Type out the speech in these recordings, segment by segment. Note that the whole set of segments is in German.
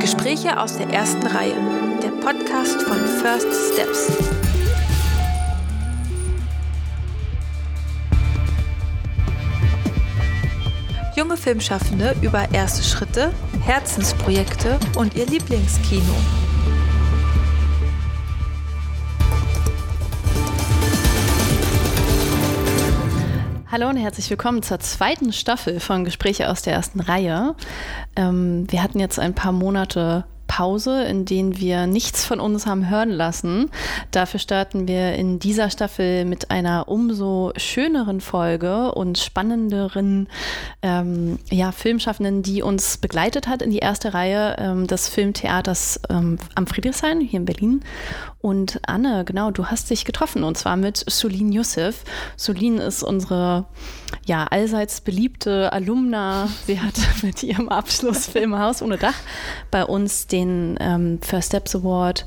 Gespräche aus der ersten Reihe. Der Podcast von First Steps. Junge Filmschaffende über erste Schritte, Herzensprojekte und ihr Lieblingskino. Hallo und herzlich willkommen zur zweiten Staffel von Gespräche aus der ersten Reihe. Ähm, wir hatten jetzt ein paar Monate Pause, in denen wir nichts von uns haben hören lassen. Dafür starten wir in dieser Staffel mit einer umso schöneren Folge und spannenderen ähm, ja, Filmschaffenden, die uns begleitet hat in die erste Reihe ähm, des Filmtheaters ähm, am Friedrichshain hier in Berlin. Und Anne, genau, du hast dich getroffen und zwar mit Solin Youssef. Solin ist unsere ja, allseits beliebte Alumna. Sie hat mit ihrem Abschlussfilm Haus ohne Dach bei uns den ähm, First Steps Award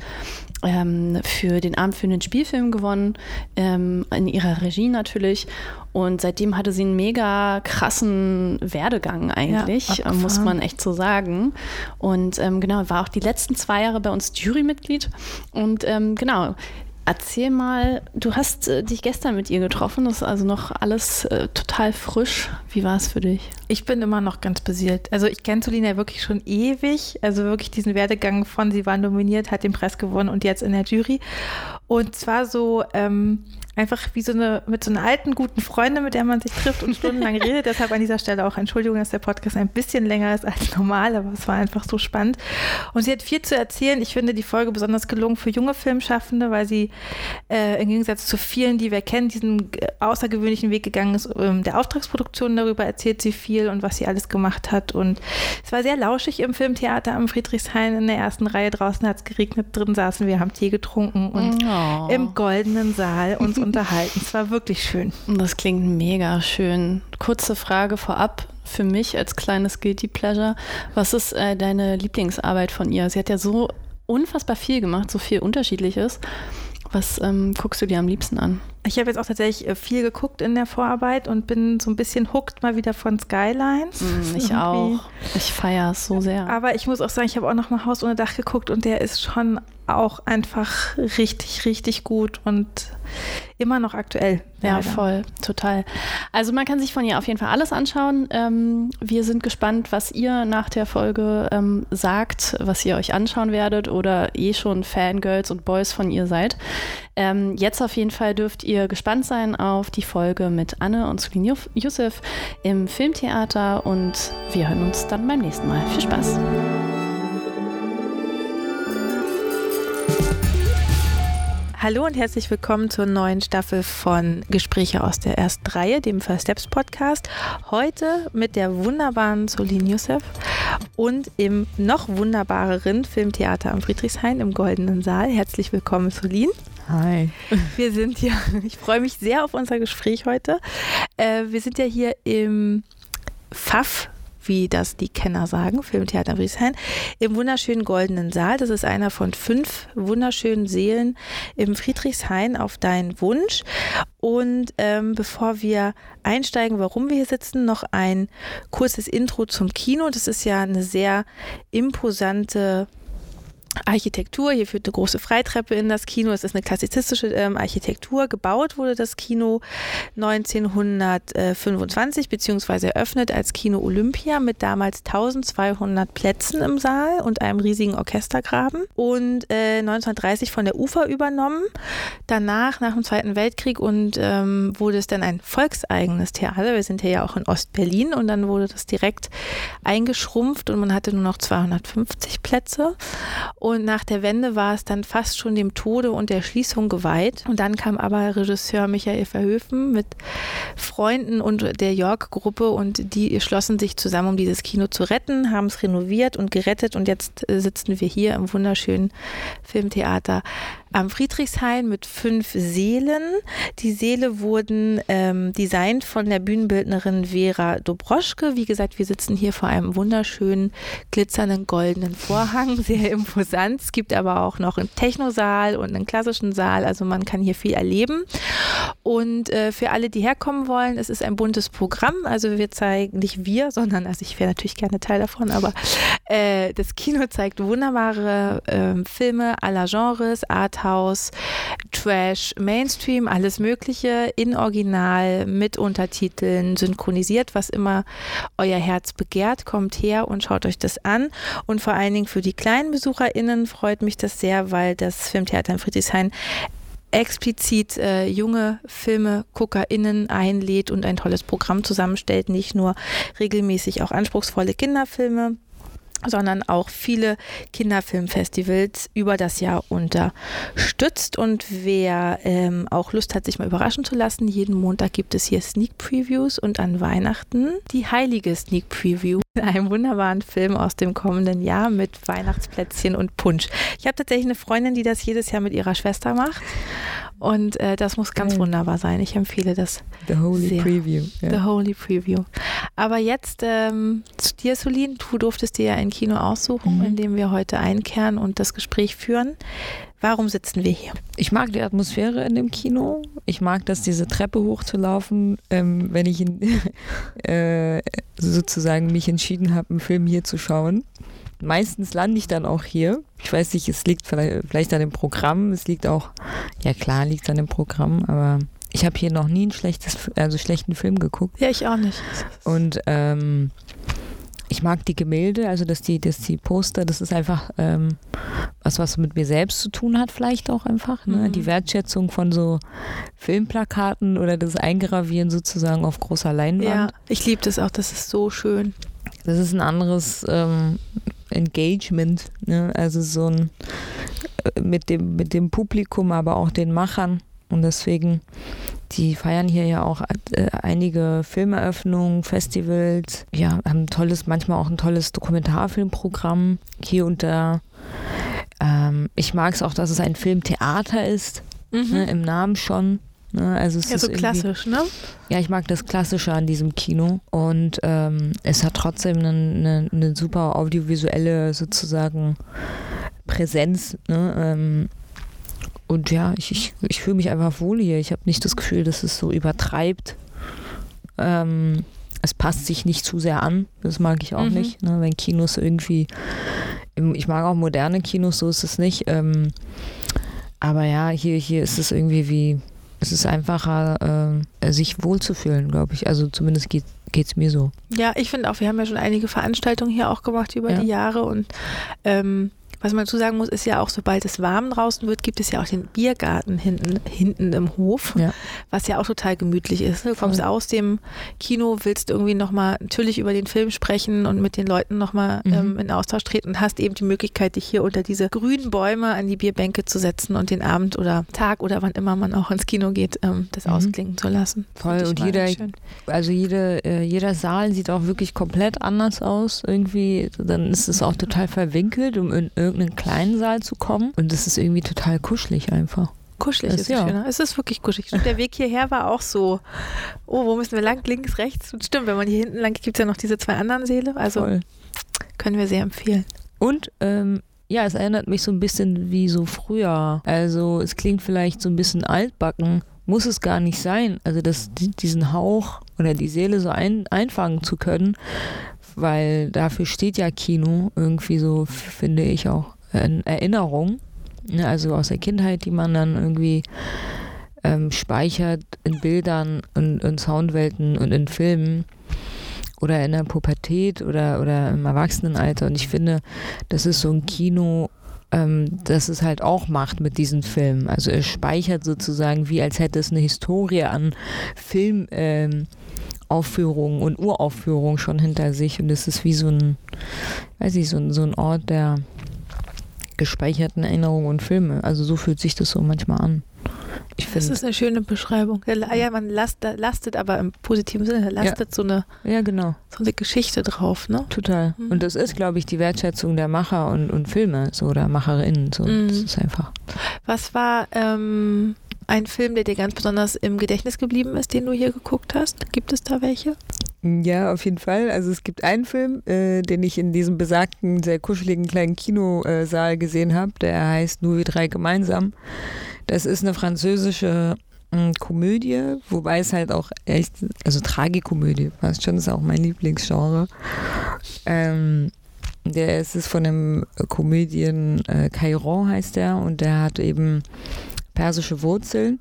ähm, für den abendführenden Spielfilm gewonnen, ähm, in ihrer Regie natürlich. Und seitdem hatte sie einen mega krassen Werdegang eigentlich, ja, muss man echt so sagen. Und ähm, genau, war auch die letzten zwei Jahre bei uns Jurymitglied. Und ähm, genau, Erzähl mal, du hast äh, dich gestern mit ihr getroffen, das ist also noch alles äh, total frisch. Wie war es für dich? Ich bin immer noch ganz beseelt. Also ich kenne Solina wirklich schon ewig, also wirklich diesen Werdegang von, sie war nominiert, hat den Preis gewonnen und jetzt in der Jury. Und zwar so, ähm, einfach wie so eine, mit so einer alten, guten Freundin, mit der man sich trifft und stundenlang redet. Deshalb an dieser Stelle auch Entschuldigung, dass der Podcast ein bisschen länger ist als normal, aber es war einfach so spannend. Und sie hat viel zu erzählen. Ich finde die Folge besonders gelungen für junge Filmschaffende, weil sie äh, im Gegensatz zu vielen, die wir kennen, diesen äh, außergewöhnlichen Weg gegangen ist. Ähm, der Auftragsproduktion darüber erzählt sie viel und was sie alles gemacht hat. Und es war sehr lauschig im Filmtheater am Friedrichshain in der ersten Reihe. Draußen hat es geregnet, drin saßen wir, haben Tee getrunken und oh. im goldenen Saal uns unterhalten. Es war wirklich schön. Das klingt mega schön. Kurze Frage vorab für mich als kleines Guilty Pleasure. Was ist äh, deine Lieblingsarbeit von ihr? Sie hat ja so unfassbar viel gemacht, so viel Unterschiedliches. Was ähm, guckst du dir am liebsten an? Ich habe jetzt auch tatsächlich äh, viel geguckt in der Vorarbeit und bin so ein bisschen hooked mal wieder von Skylines. Mm, ich auch. Ich feiere es so sehr. Aber ich muss auch sagen, ich habe auch noch mal Haus ohne Dach geguckt und der ist schon auch einfach richtig, richtig gut und immer noch aktuell. Ja, leider. voll, total. Also man kann sich von ihr auf jeden Fall alles anschauen. Ähm, wir sind gespannt, was ihr nach der Folge ähm, sagt, was ihr euch anschauen werdet oder eh schon Fangirls und Boys von ihr seid. Ähm, jetzt auf jeden Fall dürft ihr gespannt sein auf die Folge mit Anne und Sulin Youssef im Filmtheater und wir hören uns dann beim nächsten Mal. Viel Spaß! Hallo und herzlich willkommen zur neuen Staffel von Gespräche aus der ersten Reihe, dem First Steps Podcast. Heute mit der wunderbaren Solin Youssef und im noch wunderbareren Filmtheater am Friedrichshain im Goldenen Saal. Herzlich willkommen, Solin. Hi. Wir sind ja, ich freue mich sehr auf unser Gespräch heute. Äh, wir sind ja hier im Pfaff wie das die Kenner sagen, Filmtheater Friedrichshain, im wunderschönen Goldenen Saal. Das ist einer von fünf wunderschönen Seelen im Friedrichshain auf deinen Wunsch. Und ähm, bevor wir einsteigen, warum wir hier sitzen, noch ein kurzes Intro zum Kino. Das ist ja eine sehr imposante Architektur. Hier führt eine große Freitreppe in das Kino. Es ist eine klassizistische ähm, Architektur. Gebaut wurde das Kino 1925 beziehungsweise eröffnet als Kino Olympia mit damals 1200 Plätzen im Saal und einem riesigen Orchestergraben und äh, 1930 von der UFA übernommen. Danach, nach dem Zweiten Weltkrieg und ähm, wurde es dann ein volkseigenes Theater. Wir sind hier ja auch in Ostberlin und dann wurde das direkt eingeschrumpft und man hatte nur noch 250 Plätze. Und nach der Wende war es dann fast schon dem Tode und der Schließung geweiht. Und dann kam aber Regisseur Michael Verhöfen mit Freunden und der York-Gruppe und die schlossen sich zusammen, um dieses Kino zu retten, haben es renoviert und gerettet. Und jetzt äh, sitzen wir hier im wunderschönen Filmtheater am Friedrichshain mit fünf Seelen. Die Seele wurden ähm, designt von der Bühnenbildnerin Vera Dobroschke. Wie gesagt, wir sitzen hier vor einem wunderschönen, glitzernden, goldenen Vorhang. Sehr imposant. Es gibt aber auch noch einen Technosaal und einen klassischen Saal. Also man kann hier viel erleben. Und äh, für alle, die herkommen wollen, es ist ein buntes Programm. Also wir zeigen nicht wir, sondern, also ich wäre natürlich gerne Teil davon, aber Äh, das Kino zeigt wunderbare äh, Filme aller Genres, Arthouse, Trash, Mainstream, alles Mögliche, in Original, mit Untertiteln, synchronisiert, was immer euer Herz begehrt. Kommt her und schaut euch das an. Und vor allen Dingen für die kleinen BesucherInnen freut mich das sehr, weil das Filmtheater in Friedrichshain explizit äh, junge FilmeguckerInnen einlädt und ein tolles Programm zusammenstellt, nicht nur regelmäßig auch anspruchsvolle Kinderfilme sondern auch viele Kinderfilmfestivals über das Jahr unterstützt. Und wer ähm, auch Lust hat, sich mal überraschen zu lassen, jeden Montag gibt es hier Sneak Previews und an Weihnachten die heilige Sneak Preview. Einem wunderbaren Film aus dem kommenden Jahr mit Weihnachtsplätzchen und Punsch. Ich habe tatsächlich eine Freundin, die das jedes Jahr mit ihrer Schwester macht. Und äh, das muss ganz Geil. wunderbar sein. Ich empfehle das. The Holy sehr. Preview. Ja. The Holy Preview. Aber jetzt ähm, zu dir, Solin. Du durftest dir ja ein Kino aussuchen, mhm. in dem wir heute einkehren und das Gespräch führen. Warum sitzen wir hier? Ich mag die Atmosphäre in dem Kino. Ich mag das, diese Treppe hochzulaufen, ähm, wenn ich in, äh, sozusagen mich entschieden habe, einen Film hier zu schauen meistens lande ich dann auch hier. Ich weiß nicht, es liegt vielleicht, vielleicht an dem Programm, es liegt auch, ja klar, liegt an dem Programm, aber ich habe hier noch nie einen schlechtes, also schlechten Film geguckt. Ja, ich auch nicht. Und ähm, ich mag die Gemälde, also dass die, dass die Poster, das ist einfach ähm, was, was mit mir selbst zu tun hat, vielleicht auch einfach. Ne? Mhm. Die Wertschätzung von so Filmplakaten oder das Eingravieren sozusagen auf großer Leinwand. Ja, ich liebe das auch, das ist so schön. Das ist ein anderes ähm, Engagement, ne? also so ein äh, mit dem, mit dem Publikum, aber auch den Machern. Und deswegen, die feiern hier ja auch äh, einige Filmeröffnungen, Festivals, ja, haben ein tolles, manchmal auch ein tolles Dokumentarfilmprogramm hier und da. Ähm, ich mag es auch, dass es ein Filmtheater ist, mhm. ne, im Namen schon. Ne? Also es ja, so klassisch, ne? Ja, ich mag das Klassische an diesem Kino. Und ähm, es hat trotzdem eine, eine, eine, super audiovisuelle sozusagen Präsenz. Ne? Ähm, und ja, ich, ich, ich fühle mich einfach wohl hier. Ich habe nicht das Gefühl, dass es so übertreibt. Ähm, es passt sich nicht zu sehr an. Das mag ich auch mhm. nicht. Ne? Wenn Kinos irgendwie, ich mag auch moderne Kinos, so ist es nicht. Ähm, aber ja, hier, hier ist es irgendwie wie, es ist einfacher, äh, sich wohlzufühlen, glaube ich. Also zumindest geht es mir so. Ja, ich finde auch, wir haben ja schon einige Veranstaltungen hier auch gemacht über ja. die Jahre und ähm, was man dazu sagen muss, ist ja auch, sobald es warm draußen wird, gibt es ja auch den Biergarten hinten, hinten im Hof, ja. was ja auch total gemütlich ist. Du kommst Voll. aus dem Kino, willst irgendwie nochmal natürlich über den Film sprechen und mit den Leuten nochmal mhm. ähm, in Austausch treten und hast eben die Möglichkeit, dich hier unter diese grünen Bäume an die Bierbänke zu setzen und den Abend oder Tag oder wann immer man auch ins Kino geht, ähm, das mhm. ausklingen zu lassen. Voll und jeder, also jede, äh, jeder Saal sieht auch wirklich komplett anders aus irgendwie. Dann ist es auch total verwinkelt, um in irgendeinen kleinen Saal zu kommen. Und es ist irgendwie total kuschelig einfach. Kuschelig ist ja. schöner. Es ist wirklich kuschelig. Der Weg hierher war auch so, oh, wo müssen wir lang? Links, rechts? Und stimmt, wenn man hier hinten lang gibt es ja noch diese zwei anderen Säle. Also Voll. können wir sehr empfehlen. Und ähm, ja, es erinnert mich so ein bisschen wie so früher. Also es klingt vielleicht so ein bisschen altbacken, muss es gar nicht sein. Also das, diesen Hauch oder die Seele so ein, einfangen zu können, weil dafür steht ja Kino irgendwie so, finde ich auch. Erinnerung, ne, also aus der Kindheit, die man dann irgendwie ähm, speichert in Bildern und in Soundwelten und in Filmen oder in der Pubertät oder, oder im Erwachsenenalter. Und ich finde, das ist so ein Kino, ähm, das es halt auch macht mit diesen Filmen. Also es speichert sozusagen, wie als hätte es eine Historie an Filmaufführungen ähm, und Uraufführungen schon hinter sich. Und es ist wie so ein, weiß ich, so ein, so ein Ort der gespeicherten Erinnerungen und Filme. Also so fühlt sich das so manchmal an. Ich das ist eine schöne Beschreibung. Ja, man lastet, lastet aber im positiven Sinne, lastet ja. so eine ja, genau. so eine Geschichte drauf, ne? Total. Mhm. Und das ist, glaube ich, die Wertschätzung der Macher und, und Filme, so oder Macherinnen. So. Mhm. Das ist einfach. Was war ähm, ein Film, der dir ganz besonders im Gedächtnis geblieben ist, den du hier geguckt hast? Gibt es da welche? Ja, auf jeden Fall. Also es gibt einen Film, äh, den ich in diesem besagten, sehr kuscheligen kleinen Kinosaal gesehen habe, der heißt Nur wir drei gemeinsam. Das ist eine französische äh, Komödie, wobei es halt auch echt, also Tragikomödie, fast schon, ist auch mein Lieblingsgenre. Ähm, Der ist es von dem Comedian äh, Cairon heißt der und der hat eben persische Wurzeln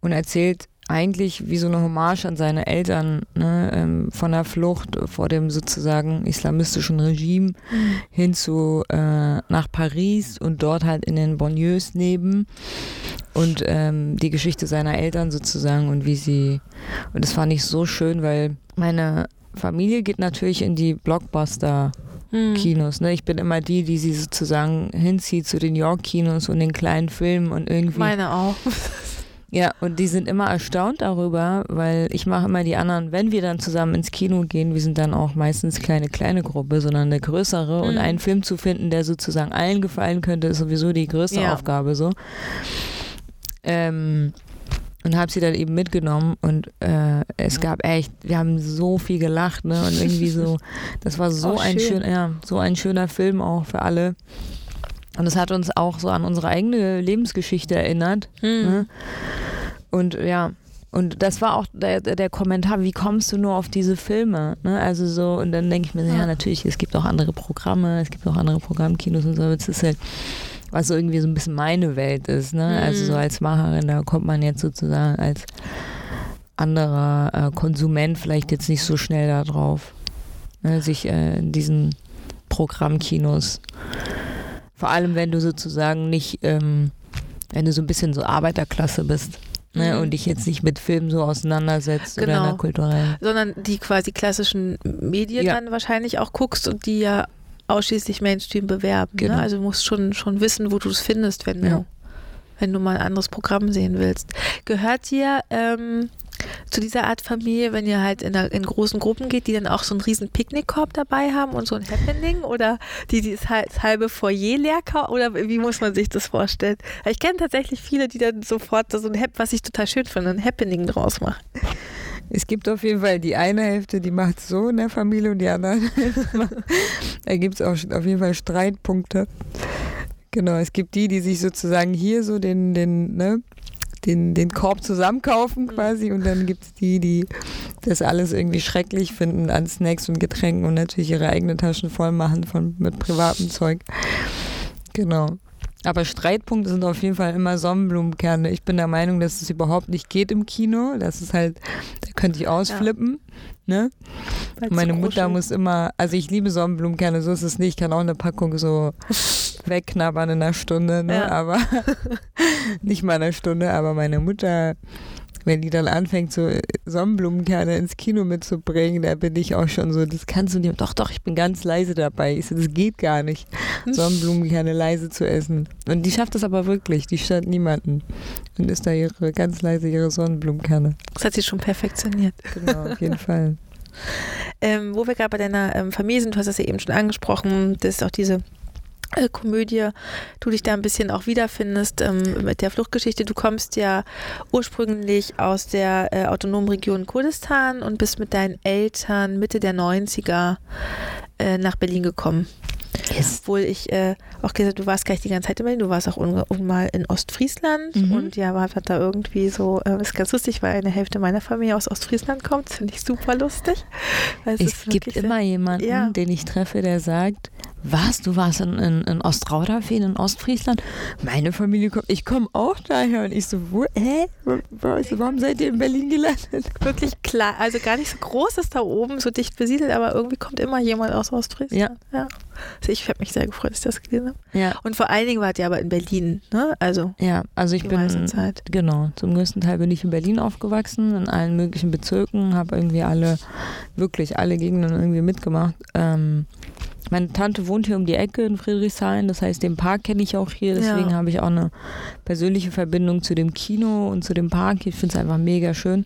und erzählt eigentlich wie so eine Hommage an seine Eltern ne, ähm, von der Flucht vor dem sozusagen islamistischen Regime mhm. hin zu äh, nach Paris und dort halt in den Bonlieus neben und ähm, die Geschichte seiner Eltern sozusagen und wie sie und das fand ich so schön, weil meine Familie geht natürlich in die Blockbuster hm. Kinos. Ne? Ich bin immer die, die sie sozusagen hinzieht zu den York-Kinos und den kleinen Filmen und irgendwie. Meine auch. Ja, und die sind immer erstaunt darüber, weil ich mache immer die anderen, wenn wir dann zusammen ins Kino gehen, wir sind dann auch meistens keine kleine Gruppe, sondern eine größere. Mhm. Und einen Film zu finden, der sozusagen allen gefallen könnte, ist sowieso die größte ja. Aufgabe so. Ähm, und habe sie dann eben mitgenommen und äh, es gab echt, wir haben so viel gelacht, ne? Und irgendwie so, das war so oh, ein schön. schön, ja, so ein schöner Film auch für alle. Und es hat uns auch so an unsere eigene Lebensgeschichte erinnert. Hm. Ne? Und ja, und das war auch der, der Kommentar, wie kommst du nur auf diese Filme? Ne? Also so, und dann denke ich mir, ja, natürlich, es gibt auch andere Programme, es gibt auch andere Programmkinos und so, es ist halt was so irgendwie so ein bisschen meine Welt ist. Ne? Mhm. Also so als Macherin, da kommt man jetzt sozusagen als anderer äh, Konsument vielleicht jetzt nicht so schnell da drauf, ne? sich äh, in diesen Programmkinos, vor allem wenn du sozusagen nicht, ähm, wenn du so ein bisschen so Arbeiterklasse bist. Ne, mhm. und dich jetzt nicht mit Filmen so auseinandersetzt genau. oder kulturellen. Sondern die quasi klassischen Medien ja. dann wahrscheinlich auch guckst und die ja ausschließlich Mainstream bewerben. Ne? Genau. Ne? Also du musst schon, schon wissen, wo du es findest, wenn du, ja. wenn du mal ein anderes Programm sehen willst. Gehört dir ähm, zu dieser Art Familie, wenn ihr halt in, einer, in großen Gruppen geht, die dann auch so einen riesen Picknickkorb dabei haben und so ein Happening oder die, die das halbe Foyer leer oder wie muss man sich das vorstellen? Ich kenne tatsächlich viele, die dann sofort so ein Hap, was ich total schön finde, ein Happening draus machen. Es gibt auf jeden Fall die eine Hälfte, die macht so in der Familie und die andere Da gibt es auch auf jeden Fall Streitpunkte. Genau, es gibt die, die sich sozusagen hier so den, den, ne, den, den Korb zusammenkaufen quasi und dann gibt es die, die das alles irgendwie schrecklich finden an Snacks und Getränken und natürlich ihre eigenen Taschen voll machen von, mit privatem Zeug. Genau. Aber Streitpunkte sind auf jeden Fall immer Sonnenblumenkerne. Ich bin der Meinung, dass es überhaupt nicht geht im Kino. Das ist halt, da könnte ich ausflippen. Ja. Ne? Meine Mutter muss immer, also ich liebe Sonnenblumenkerne, so ist es nicht. Ich kann auch eine Packung so wegknabbern in einer Stunde, ne? Ja. aber nicht mal eine Stunde. Aber meine Mutter wenn die dann anfängt, so Sonnenblumenkerne ins Kino mitzubringen, da bin ich auch schon so, das kannst du nicht. Doch, doch, ich bin ganz leise dabei. Ich so, das geht gar nicht, Sonnenblumenkerne leise zu essen. Und die schafft das aber wirklich, die stört niemanden. Und ist da ihre, ganz leise ihre Sonnenblumenkerne. Das hat sie schon perfektioniert. Genau, auf jeden Fall. Ähm, wo wir gerade bei deiner ähm, Familie sind, du hast das ja eben schon angesprochen, das ist auch diese äh, Komödie, du dich da ein bisschen auch wiederfindest ähm, mit der Fluchtgeschichte. Du kommst ja ursprünglich aus der äh, autonomen Region Kurdistan und bist mit deinen Eltern Mitte der 90er äh, nach Berlin gekommen. Yes. Obwohl ich äh, auch gesagt du warst gar nicht die ganze Zeit in Berlin, du warst auch mal in Ostfriesland mhm. und ja, war da irgendwie so, äh, ist ganz lustig, weil eine Hälfte meiner Familie aus Ostfriesland kommt. Das finde ich super lustig. es, es gibt immer jemanden, ja. den ich treffe, der sagt, was, du warst in, in, in Ostrauderfehn in Ostfriesland? Meine Familie kommt, ich komme auch daher. Und ich so, wo, hä? Warum seid ihr in Berlin gelandet? Wirklich klar, also gar nicht so groß ist da oben, so dicht besiedelt, aber irgendwie kommt immer jemand aus Ostfriesland. Ja. ja. Also ich habe mich sehr gefreut, dass ich das gelesen habe. Ja. Und vor allen Dingen wart ihr aber in Berlin, ne? Also. Ja, also ich bin, Zeit. genau, zum größten Teil bin ich in Berlin aufgewachsen, in allen möglichen Bezirken, habe irgendwie alle, wirklich alle Gegenden irgendwie mitgemacht. Ähm, meine Tante wohnt hier um die Ecke in Friedrichshain, das heißt, den Park kenne ich auch hier, deswegen ja. habe ich auch eine persönliche Verbindung zu dem Kino und zu dem Park. Ich finde es einfach mega schön.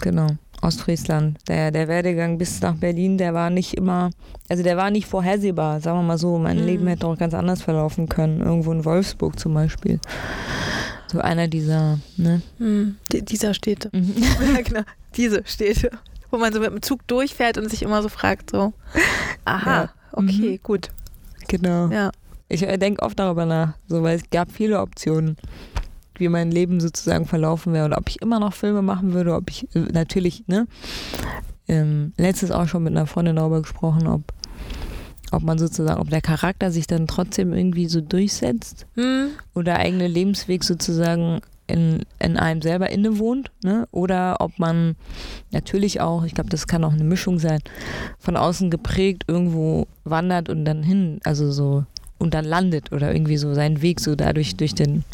Genau. Ostfriesland. Der, der Werdegang bis nach Berlin, der war nicht immer, also der war nicht vorhersehbar, sagen wir mal so. Mein mhm. Leben hätte auch ganz anders verlaufen können. Irgendwo in Wolfsburg zum Beispiel. So einer dieser, ne? Mhm. dieser Städte. Mhm. ja, genau. Diese Städte. Wo man so mit dem Zug durchfährt und sich immer so fragt, so, aha. Ja okay, mhm. gut. Genau. Ja. Ich äh, denke oft darüber nach, so, weil es gab viele Optionen, wie mein Leben sozusagen verlaufen wäre oder ob ich immer noch Filme machen würde, ob ich äh, natürlich, ne? Ähm, letztes auch schon mit einer Freundin darüber gesprochen, ob, ob man sozusagen, ob der Charakter sich dann trotzdem irgendwie so durchsetzt Hm. oder der eigene Lebensweg sozusagen in, in einem selber innewohnt, ne? Oder ob man natürlich auch, ich glaube, das kann auch eine Mischung sein, von außen geprägt irgendwo wandert und dann hin, also so und dann landet oder irgendwie so seinen Weg so dadurch durch den,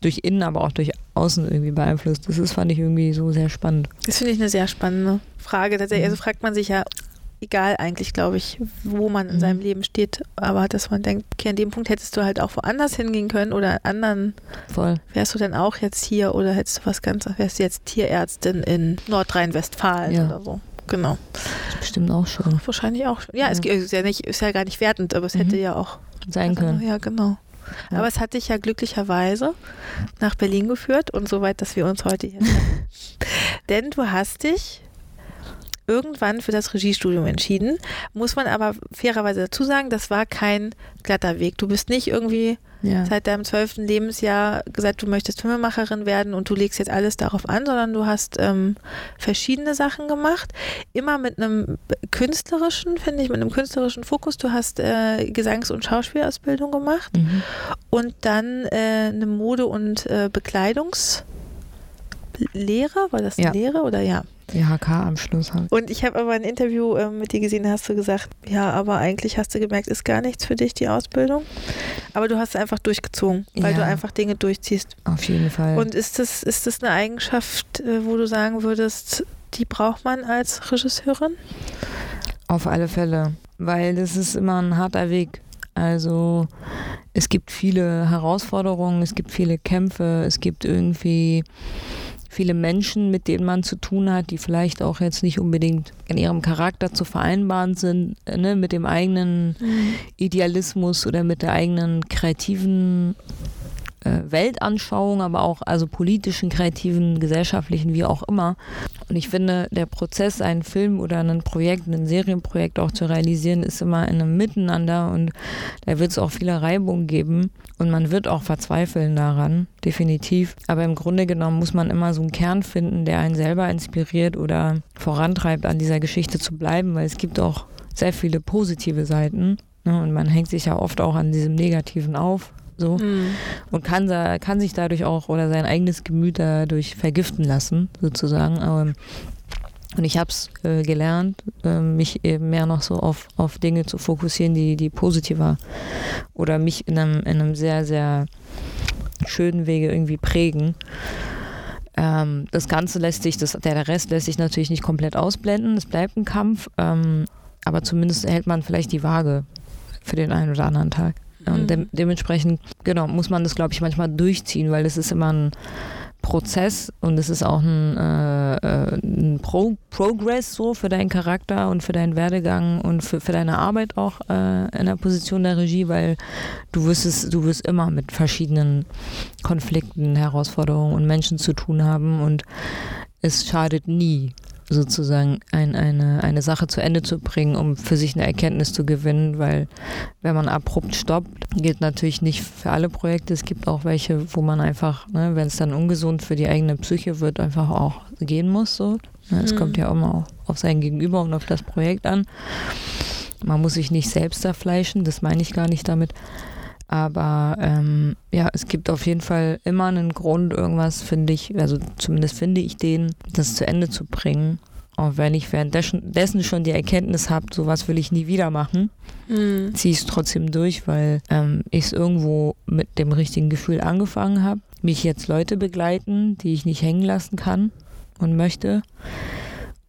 durch innen, aber auch durch außen irgendwie beeinflusst. Das ist, fand ich irgendwie so sehr spannend. Das finde ich eine sehr spannende Frage. Tatsächlich, also fragt man sich ja, egal eigentlich, glaube ich, wo man in Mhm. seinem Leben steht, aber dass man denkt, okay, an dem Punkt hättest du halt auch woanders hingehen können oder an anderen, Voll. wärst du denn auch jetzt hier oder hättest du was ganz, wärst du jetzt Tierärztin in Nordrhein-Westfalen Ja. oder so. Genau. Das bestimmt auch schon Wahrscheinlich auch. Ja, es Ja. ist ja nicht, ist ja gar nicht wertend, aber es Mhm. hätte ja auch sein können. Ja, genau. Ja. Aber es hat dich ja glücklicherweise nach Berlin geführt und so weit, dass wir uns heute hier treffen. Denn du hast dich irgendwann für das Regiestudium entschieden. Muss man aber fairerweise dazu sagen, das war kein glatter Weg. Du bist nicht irgendwie Ja. seit deinem zwölften Lebensjahr gesagt, du möchtest Filmemacherin werden und du legst jetzt alles darauf an, sondern du hast ähm, verschiedene Sachen gemacht. Immer mit einem künstlerischen, finde ich, mit einem künstlerischen Fokus. Du hast äh, Gesangs- und Schauspielausbildung gemacht Mhm. und dann äh, eine Mode- und äh, Bekleidungslehre. War das Ja. Lehre oder ja? IHK am Schluss halt. Und ich habe aber ein Interview ähm, mit dir gesehen, da hast du gesagt, ja, aber eigentlich hast du gemerkt, ist gar nichts für dich, die Ausbildung. Aber du hast einfach durchgezogen, weil Ja. du einfach Dinge durchziehst. Auf jeden Fall. Und ist das, ist das eine Eigenschaft, äh, wo du sagen würdest, die braucht man als Regisseurin? Auf alle Fälle, weil das ist immer ein harter Weg. Also es gibt viele Herausforderungen, es gibt viele Kämpfe, es gibt irgendwie viele Menschen, mit denen man zu tun hat, die vielleicht auch jetzt nicht unbedingt in ihrem Charakter zu vereinbaren sind, äh, ne, mit dem eigenen Idealismus oder mit der eigenen kreativen äh, Weltanschauung, aber auch also politischen, kreativen, gesellschaftlichen, wie auch immer. Und ich finde, der Prozess, einen Film oder ein Projekt, ein Serienprojekt auch zu realisieren, ist immer in einem Miteinander und da wird es auch viele Reibungen geben und man wird auch verzweifeln daran, definitiv. Aber im Grunde genommen muss man immer so einen Kern finden, der einen selber inspiriert oder vorantreibt, an dieser Geschichte zu bleiben, weil es gibt auch sehr viele positive Seiten. Ne? Und man hängt sich ja oft auch an diesem Negativen auf. So Mhm. und kann, da, kann sich dadurch auch oder sein eigenes Gemüt dadurch vergiften lassen, sozusagen. Aber, und ich habe es äh, gelernt, äh, mich eben mehr noch so auf, auf Dinge zu fokussieren, die, die positiver oder mich in einem, in einem sehr, sehr schönen Wege irgendwie prägen. Ähm, das Ganze lässt sich, das, der, der Rest lässt sich natürlich nicht komplett ausblenden. Es bleibt ein Kampf, ähm, aber zumindest hält man vielleicht die Waage für den einen oder anderen Tag. Und de dementsprechend, genau, muss man das, glaube ich, manchmal durchziehen, weil es ist immer ein Prozess und es ist auch ein, äh, äh, ein Pro Progress so für deinen Charakter und für deinen Werdegang und für, für deine Arbeit auch äh, in der Position der Regie, weil du wirst es, du wirst immer mit verschiedenen Konflikten, Herausforderungen und Menschen zu tun haben und es schadet nie, sozusagen ein, eine, eine Sache zu Ende zu bringen, um für sich eine Erkenntnis zu gewinnen, weil wenn man abrupt stoppt, gilt natürlich nicht für alle Projekte. Es gibt auch welche, wo man einfach, ne, wenn es dann ungesund für die eigene Psyche wird, einfach auch gehen muss. So. Es Mhm. kommt ja immer auch auf sein Gegenüber und auf das Projekt an. Man muss sich nicht selbst zerfleischen, das meine ich gar nicht damit. Aber ähm, ja, es gibt auf jeden Fall immer einen Grund, irgendwas, finde ich, also zumindest finde ich den, das zu Ende zu bringen. Auch wenn ich währenddessen dessen schon die Erkenntnis habe, sowas will ich nie wieder machen, Mhm. ziehe ich es trotzdem durch, weil ähm, ich es irgendwo mit dem richtigen Gefühl angefangen habe. Mich jetzt Leute begleiten, die ich nicht hängen lassen kann und möchte.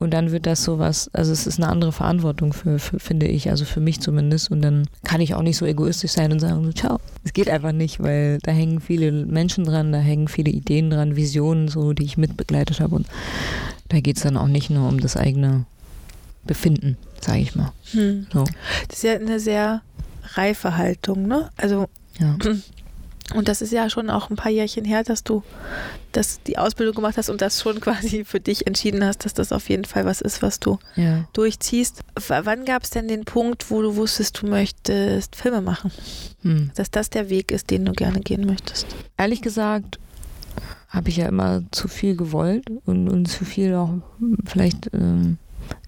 Und dann wird das sowas, also es ist eine andere Verantwortung für, für, finde ich, also für mich zumindest. Und dann kann ich auch nicht so egoistisch sein und sagen, so, ciao. Es geht einfach nicht, weil da hängen viele Menschen dran, da hängen viele Ideen dran, Visionen, so, die ich mitbegleitet habe. Und da geht es dann auch nicht nur um das eigene Befinden, sage ich mal. Mhm. So. Das ist ja eine sehr reife Haltung, ne? Also Ja. Und das ist ja schon auch ein paar Jährchen her, dass du das, die Ausbildung gemacht hast und das schon quasi für dich entschieden hast, dass das auf jeden Fall was ist, was du ja. durchziehst. W wann gab es denn den Punkt, wo du wusstest, du möchtest Filme machen? Hm. Dass das der Weg ist, den du gerne gehen möchtest? Ehrlich gesagt habe ich ja immer zu viel gewollt und, und zu viel auch vielleicht ähm,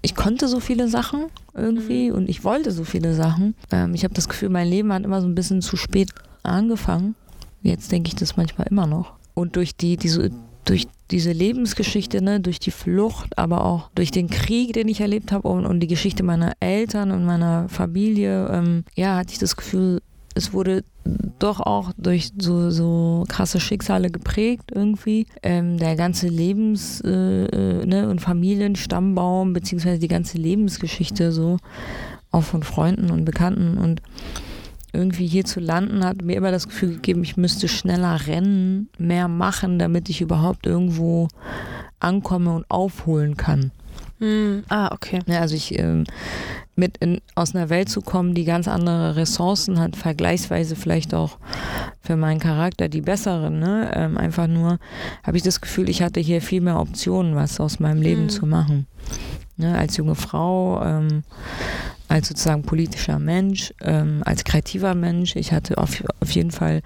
ich konnte so viele Sachen irgendwie mhm. und ich wollte so viele Sachen. Ähm, ich habe das Gefühl, mein Leben hat immer so ein bisschen zu spät angefangen. Jetzt denke ich das manchmal immer noch. Und durch die, diese, durch diese Lebensgeschichte, ne, durch die Flucht, aber auch durch den Krieg, den ich erlebt habe und, und die Geschichte meiner Eltern und meiner Familie, ähm, ja, hatte ich das Gefühl, es wurde doch auch durch so, so krasse Schicksale geprägt irgendwie. Ähm, der ganze Lebens- äh, äh, ne, und Familienstammbaum, beziehungsweise die ganze Lebensgeschichte so, auch von Freunden und Bekannten und irgendwie hier zu landen, hat mir immer das Gefühl gegeben, ich müsste schneller rennen, mehr machen, damit ich überhaupt irgendwo ankomme und aufholen kann. Mm, ah, okay. Ja, also ich ähm, mit in, aus einer Welt zu kommen, die ganz andere Ressourcen hat, vergleichsweise vielleicht auch für meinen Charakter die besseren. Ne? Ähm, einfach nur habe ich das Gefühl, ich hatte hier viel mehr Optionen, was aus meinem Leben mm. zu machen. Ne? Als junge Frau, ähm, als sozusagen politischer Mensch, ähm, als kreativer Mensch. Ich hatte auf, auf jeden Fall,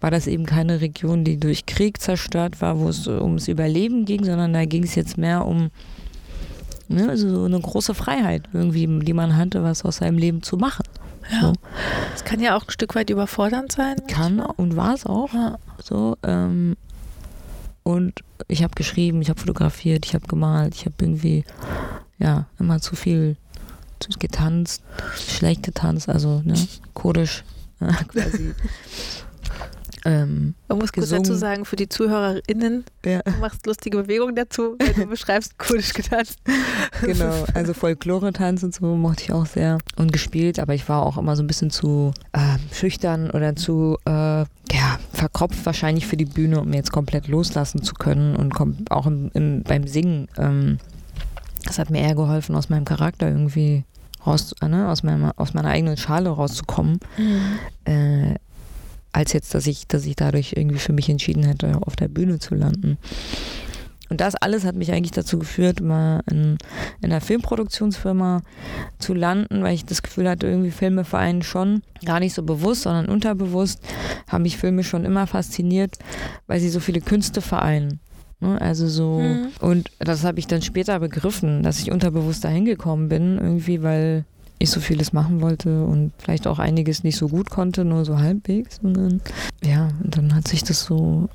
war das eben keine Region, die durch Krieg zerstört war, wo es ums Überleben ging, sondern da ging es jetzt mehr um Ne? Also so eine große Freiheit irgendwie, die man hatte, was aus seinem Leben zu machen. Ja. So. Das kann ja auch ein Stück weit überfordernd sein. Kann und war es auch. Ja. So, ähm, und ich habe geschrieben, ich habe fotografiert, ich habe gemalt, ich habe irgendwie ja immer zu viel getanzt, schlecht getanzt, also ne, kodisch quasi. Ähm, Man muss kurz dazu sagen, für die ZuhörerInnen, ja. du machst lustige Bewegungen dazu, wenn du beschreibst kurdisch getanzt. Genau, also Folklore-Tanz und so mochte ich auch sehr und gespielt, aber ich war auch immer so ein bisschen zu äh, schüchtern oder zu äh, ja, verkropft wahrscheinlich für die Bühne, um jetzt komplett loslassen zu können und auch im, im, beim Singen. Ähm, das hat mir eher geholfen, aus meinem Charakter irgendwie raus, ne, aus, meiner, aus meiner eigenen Schale rauszukommen. Mhm. Äh, als jetzt, dass ich, dass ich dadurch irgendwie für mich entschieden hätte, auf der Bühne zu landen. Und das alles hat mich eigentlich dazu geführt, mal in, in einer Filmproduktionsfirma zu landen, weil ich das Gefühl hatte, irgendwie Filme vereinen schon, gar nicht so bewusst, sondern unterbewusst, haben mich Filme schon immer fasziniert, weil sie so viele Künste vereinen. Ne? Also so, mhm. und das habe ich dann später begriffen, dass ich unterbewusst dahin gekommen bin, irgendwie, weil ich so vieles machen wollte und vielleicht auch einiges nicht so gut konnte, nur so halbwegs. Und dann, ja, und dann hat sich das so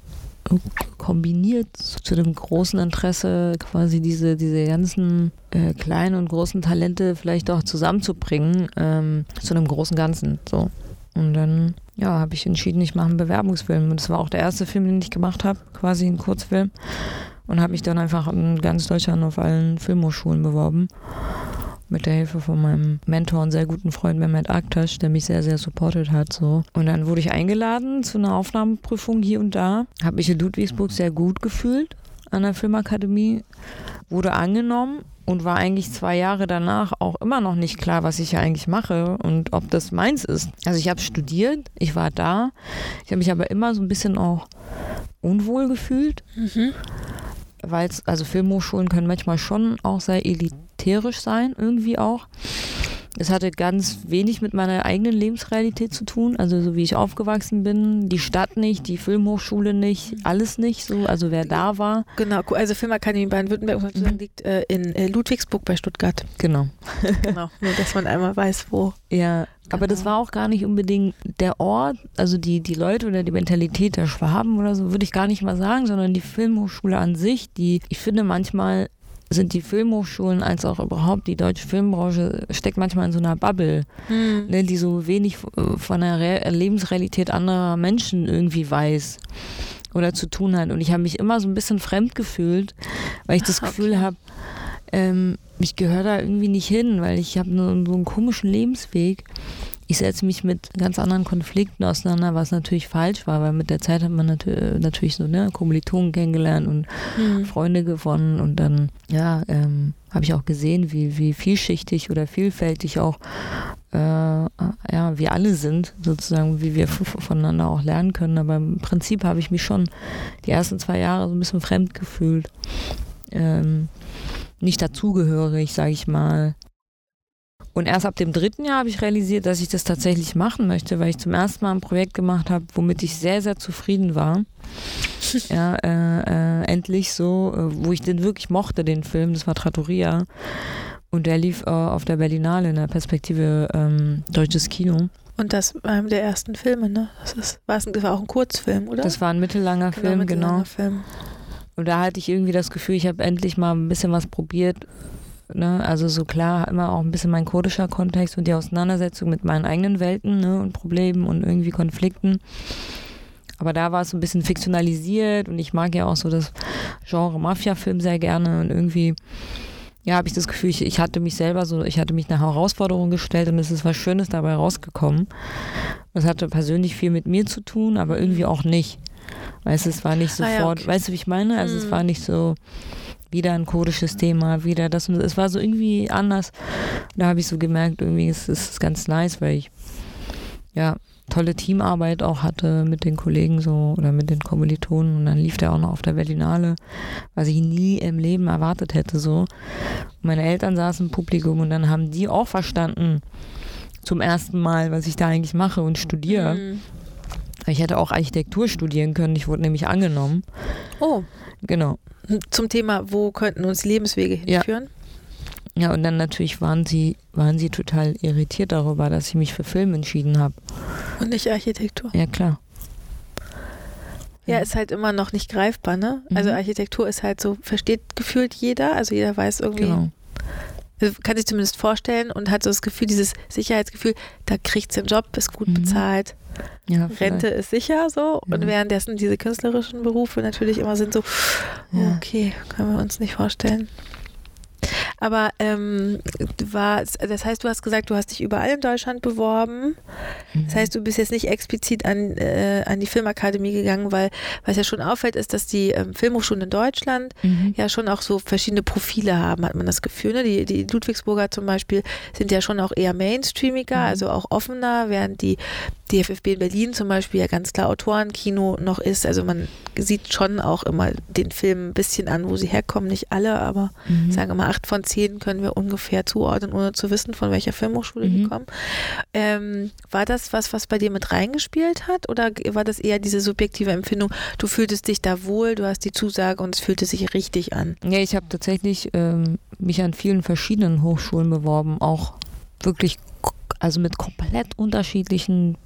kombiniert zu dem großen Interesse, quasi diese, diese ganzen äh, kleinen und großen Talente vielleicht auch zusammenzubringen ähm, zu einem großen Ganzen. So. Und dann ja, habe ich entschieden, ich mache einen Bewerbungsfilm. Und das war auch der erste Film, den ich gemacht habe, quasi ein Kurzfilm. Und habe mich dann einfach in ganz Deutschland auf allen Filmhochschulen beworben mit der Hilfe von meinem Mentor und sehr guten Freund Mehmet Aktasch, der mich sehr, sehr supportet hat. So. Und dann wurde ich eingeladen zu einer Aufnahmeprüfung hier und da. Habe mich in Ludwigsburg sehr gut gefühlt an der Filmakademie, wurde angenommen und war eigentlich zwei Jahre danach auch immer noch nicht klar, was ich ja eigentlich mache und ob das meins ist. Also ich habe studiert, ich war da, ich habe mich aber immer so ein bisschen auch unwohl gefühlt. Mhm weil es, also Filmhochschulen können manchmal schon auch sehr elitärisch sein, irgendwie auch. Es hatte ganz wenig mit meiner eigenen Lebensrealität zu tun, also so wie ich aufgewachsen bin, die Stadt nicht, die Filmhochschule nicht, alles nicht so, also wer da war. Genau, also Filmakademie Baden-Württemberg mhm. liegt äh, in äh, Ludwigsburg bei Stuttgart. Genau. genau, nur dass man einmal weiß, wo. Ja, Genau. Aber das genau. war auch gar nicht unbedingt der Ort, also die, die Leute oder die Mentalität der Schwaben oder so, würde ich gar nicht mal sagen, sondern die Filmhochschule an sich, die, ich finde manchmal sind die Filmhochschulen als auch überhaupt die deutsche Filmbranche steckt manchmal in so einer Bubble, mhm. ne, die so wenig von der Re Lebensrealität anderer Menschen irgendwie weiß oder zu tun hat. Und ich habe mich immer so ein bisschen fremd gefühlt, weil ich das okay. Gefühl habe, ähm, ich gehöre da irgendwie nicht hin, weil ich habe nur so einen komischen Lebensweg. Ich setze mich mit ganz anderen Konflikten auseinander, was natürlich falsch war, weil mit der Zeit hat man äh, natürlich so ne, Kommilitonen kennengelernt und mhm. Freunde gewonnen und dann ja ähm, habe ich auch gesehen, wie, wie vielschichtig oder vielfältig auch äh, ja wir alle sind sozusagen, wie wir voneinander auch lernen können. Aber im Prinzip habe ich mich schon die ersten zwei Jahre so ein bisschen fremd gefühlt. Ähm, nicht dazugehörig, sage ich mal. Und erst ab dem dritten Jahr habe ich realisiert, dass ich das tatsächlich machen möchte, weil ich zum ersten Mal ein Projekt gemacht habe, womit ich sehr, sehr zufrieden war. ja, äh, äh, endlich so, äh, wo ich den wirklich mochte, den Film, das war Trattoria. Und der lief äh, auf der Berlinale in der Perspektive ähm, Deutsches Kino. Und das war einem der ersten Filme, ne? Das, ist, war, das war auch ein Kurzfilm, oder? Das war ein mittellanger Film, mittellanger genau. Film. Und da hatte ich irgendwie das Gefühl, ich habe endlich mal ein bisschen was probiert. Ne? Also so klar, immer auch ein bisschen mein kurdischer Kontext und die Auseinandersetzung mit meinen eigenen Welten ne? und Problemen und irgendwie Konflikten. Aber da war es so ein bisschen fiktionalisiert und ich mag ja auch so das Genre Mafia-Film sehr gerne und irgendwie, ja, habe ich das Gefühl, ich, ich hatte mich selber so, ich hatte mich eine Herausforderung gestellt und es ist was Schönes dabei rausgekommen. Das hatte persönlich viel mit mir zu tun, aber irgendwie auch nicht. Weißt du, es war nicht Ah ja, sofort, okay. weißt du, wie ich meine? Also es Mhm. war nicht so wieder ein kurdisches Thema, wieder das und das. Es war so irgendwie anders. Da habe ich so gemerkt, irgendwie ist es ganz nice, weil ich ja tolle Teamarbeit auch hatte mit den Kollegen so oder mit den Kommilitonen und dann lief der auch noch auf der Berlinale, was ich nie im Leben erwartet hätte so. Und meine Eltern saßen im Publikum und dann haben die auch verstanden zum ersten Mal, was ich da eigentlich mache und studiere. Mhm. Ich hätte auch Architektur studieren können, ich wurde nämlich angenommen. Oh, Genau. Zum Thema, wo könnten uns Lebenswege Ja. hinführen? Ja, und dann natürlich waren sie, waren sie total irritiert darüber, dass ich mich für Film entschieden habe. Und nicht Architektur. Ja, klar. Ja, ist halt immer noch nicht greifbar, ne? Also Mhm. Architektur ist halt so, versteht gefühlt jeder, also jeder weiß irgendwie, Genau. Kann sich zumindest vorstellen und hat so das Gefühl, dieses Sicherheitsgefühl, da kriegt sie einen Job, ist gut Mhm. bezahlt, Ja, Rente ist sicher so und Ja. währenddessen diese künstlerischen Berufe natürlich immer sind so, Ja. okay, können wir uns nicht vorstellen. Aber ähm, du warst, das heißt, du hast gesagt, du hast dich überall in Deutschland beworben. Mhm. Das heißt, du bist jetzt nicht explizit an, äh, an die Filmakademie gegangen, weil was ja schon auffällt, ist, dass die ähm, Filmhochschulen in Deutschland Mhm. ja schon auch so verschiedene Profile haben, hat man das Gefühl. Ne? Die, die Ludwigsburger zum Beispiel sind ja schon auch eher mainstreamiger, Mhm. also auch offener, während die DFFB in Berlin zum Beispiel ja ganz klar Autorenkino noch ist. Also man sieht schon auch immer den Film ein bisschen an, wo sie herkommen. Nicht alle, aber Mhm. sagen wir mal, acht von zehn können wir ungefähr zuordnen, ohne zu wissen, von welcher Filmhochschule die Mhm. kommen. Ähm, war das was, was bei dir mit reingespielt hat? Oder war das eher diese subjektive Empfindung, du fühltest dich da wohl, du hast die Zusage und es fühlte sich richtig an? Ja, ich habe tatsächlich ähm, mich an vielen verschiedenen Hochschulen beworben, auch wirklich, also mit komplett unterschiedlichen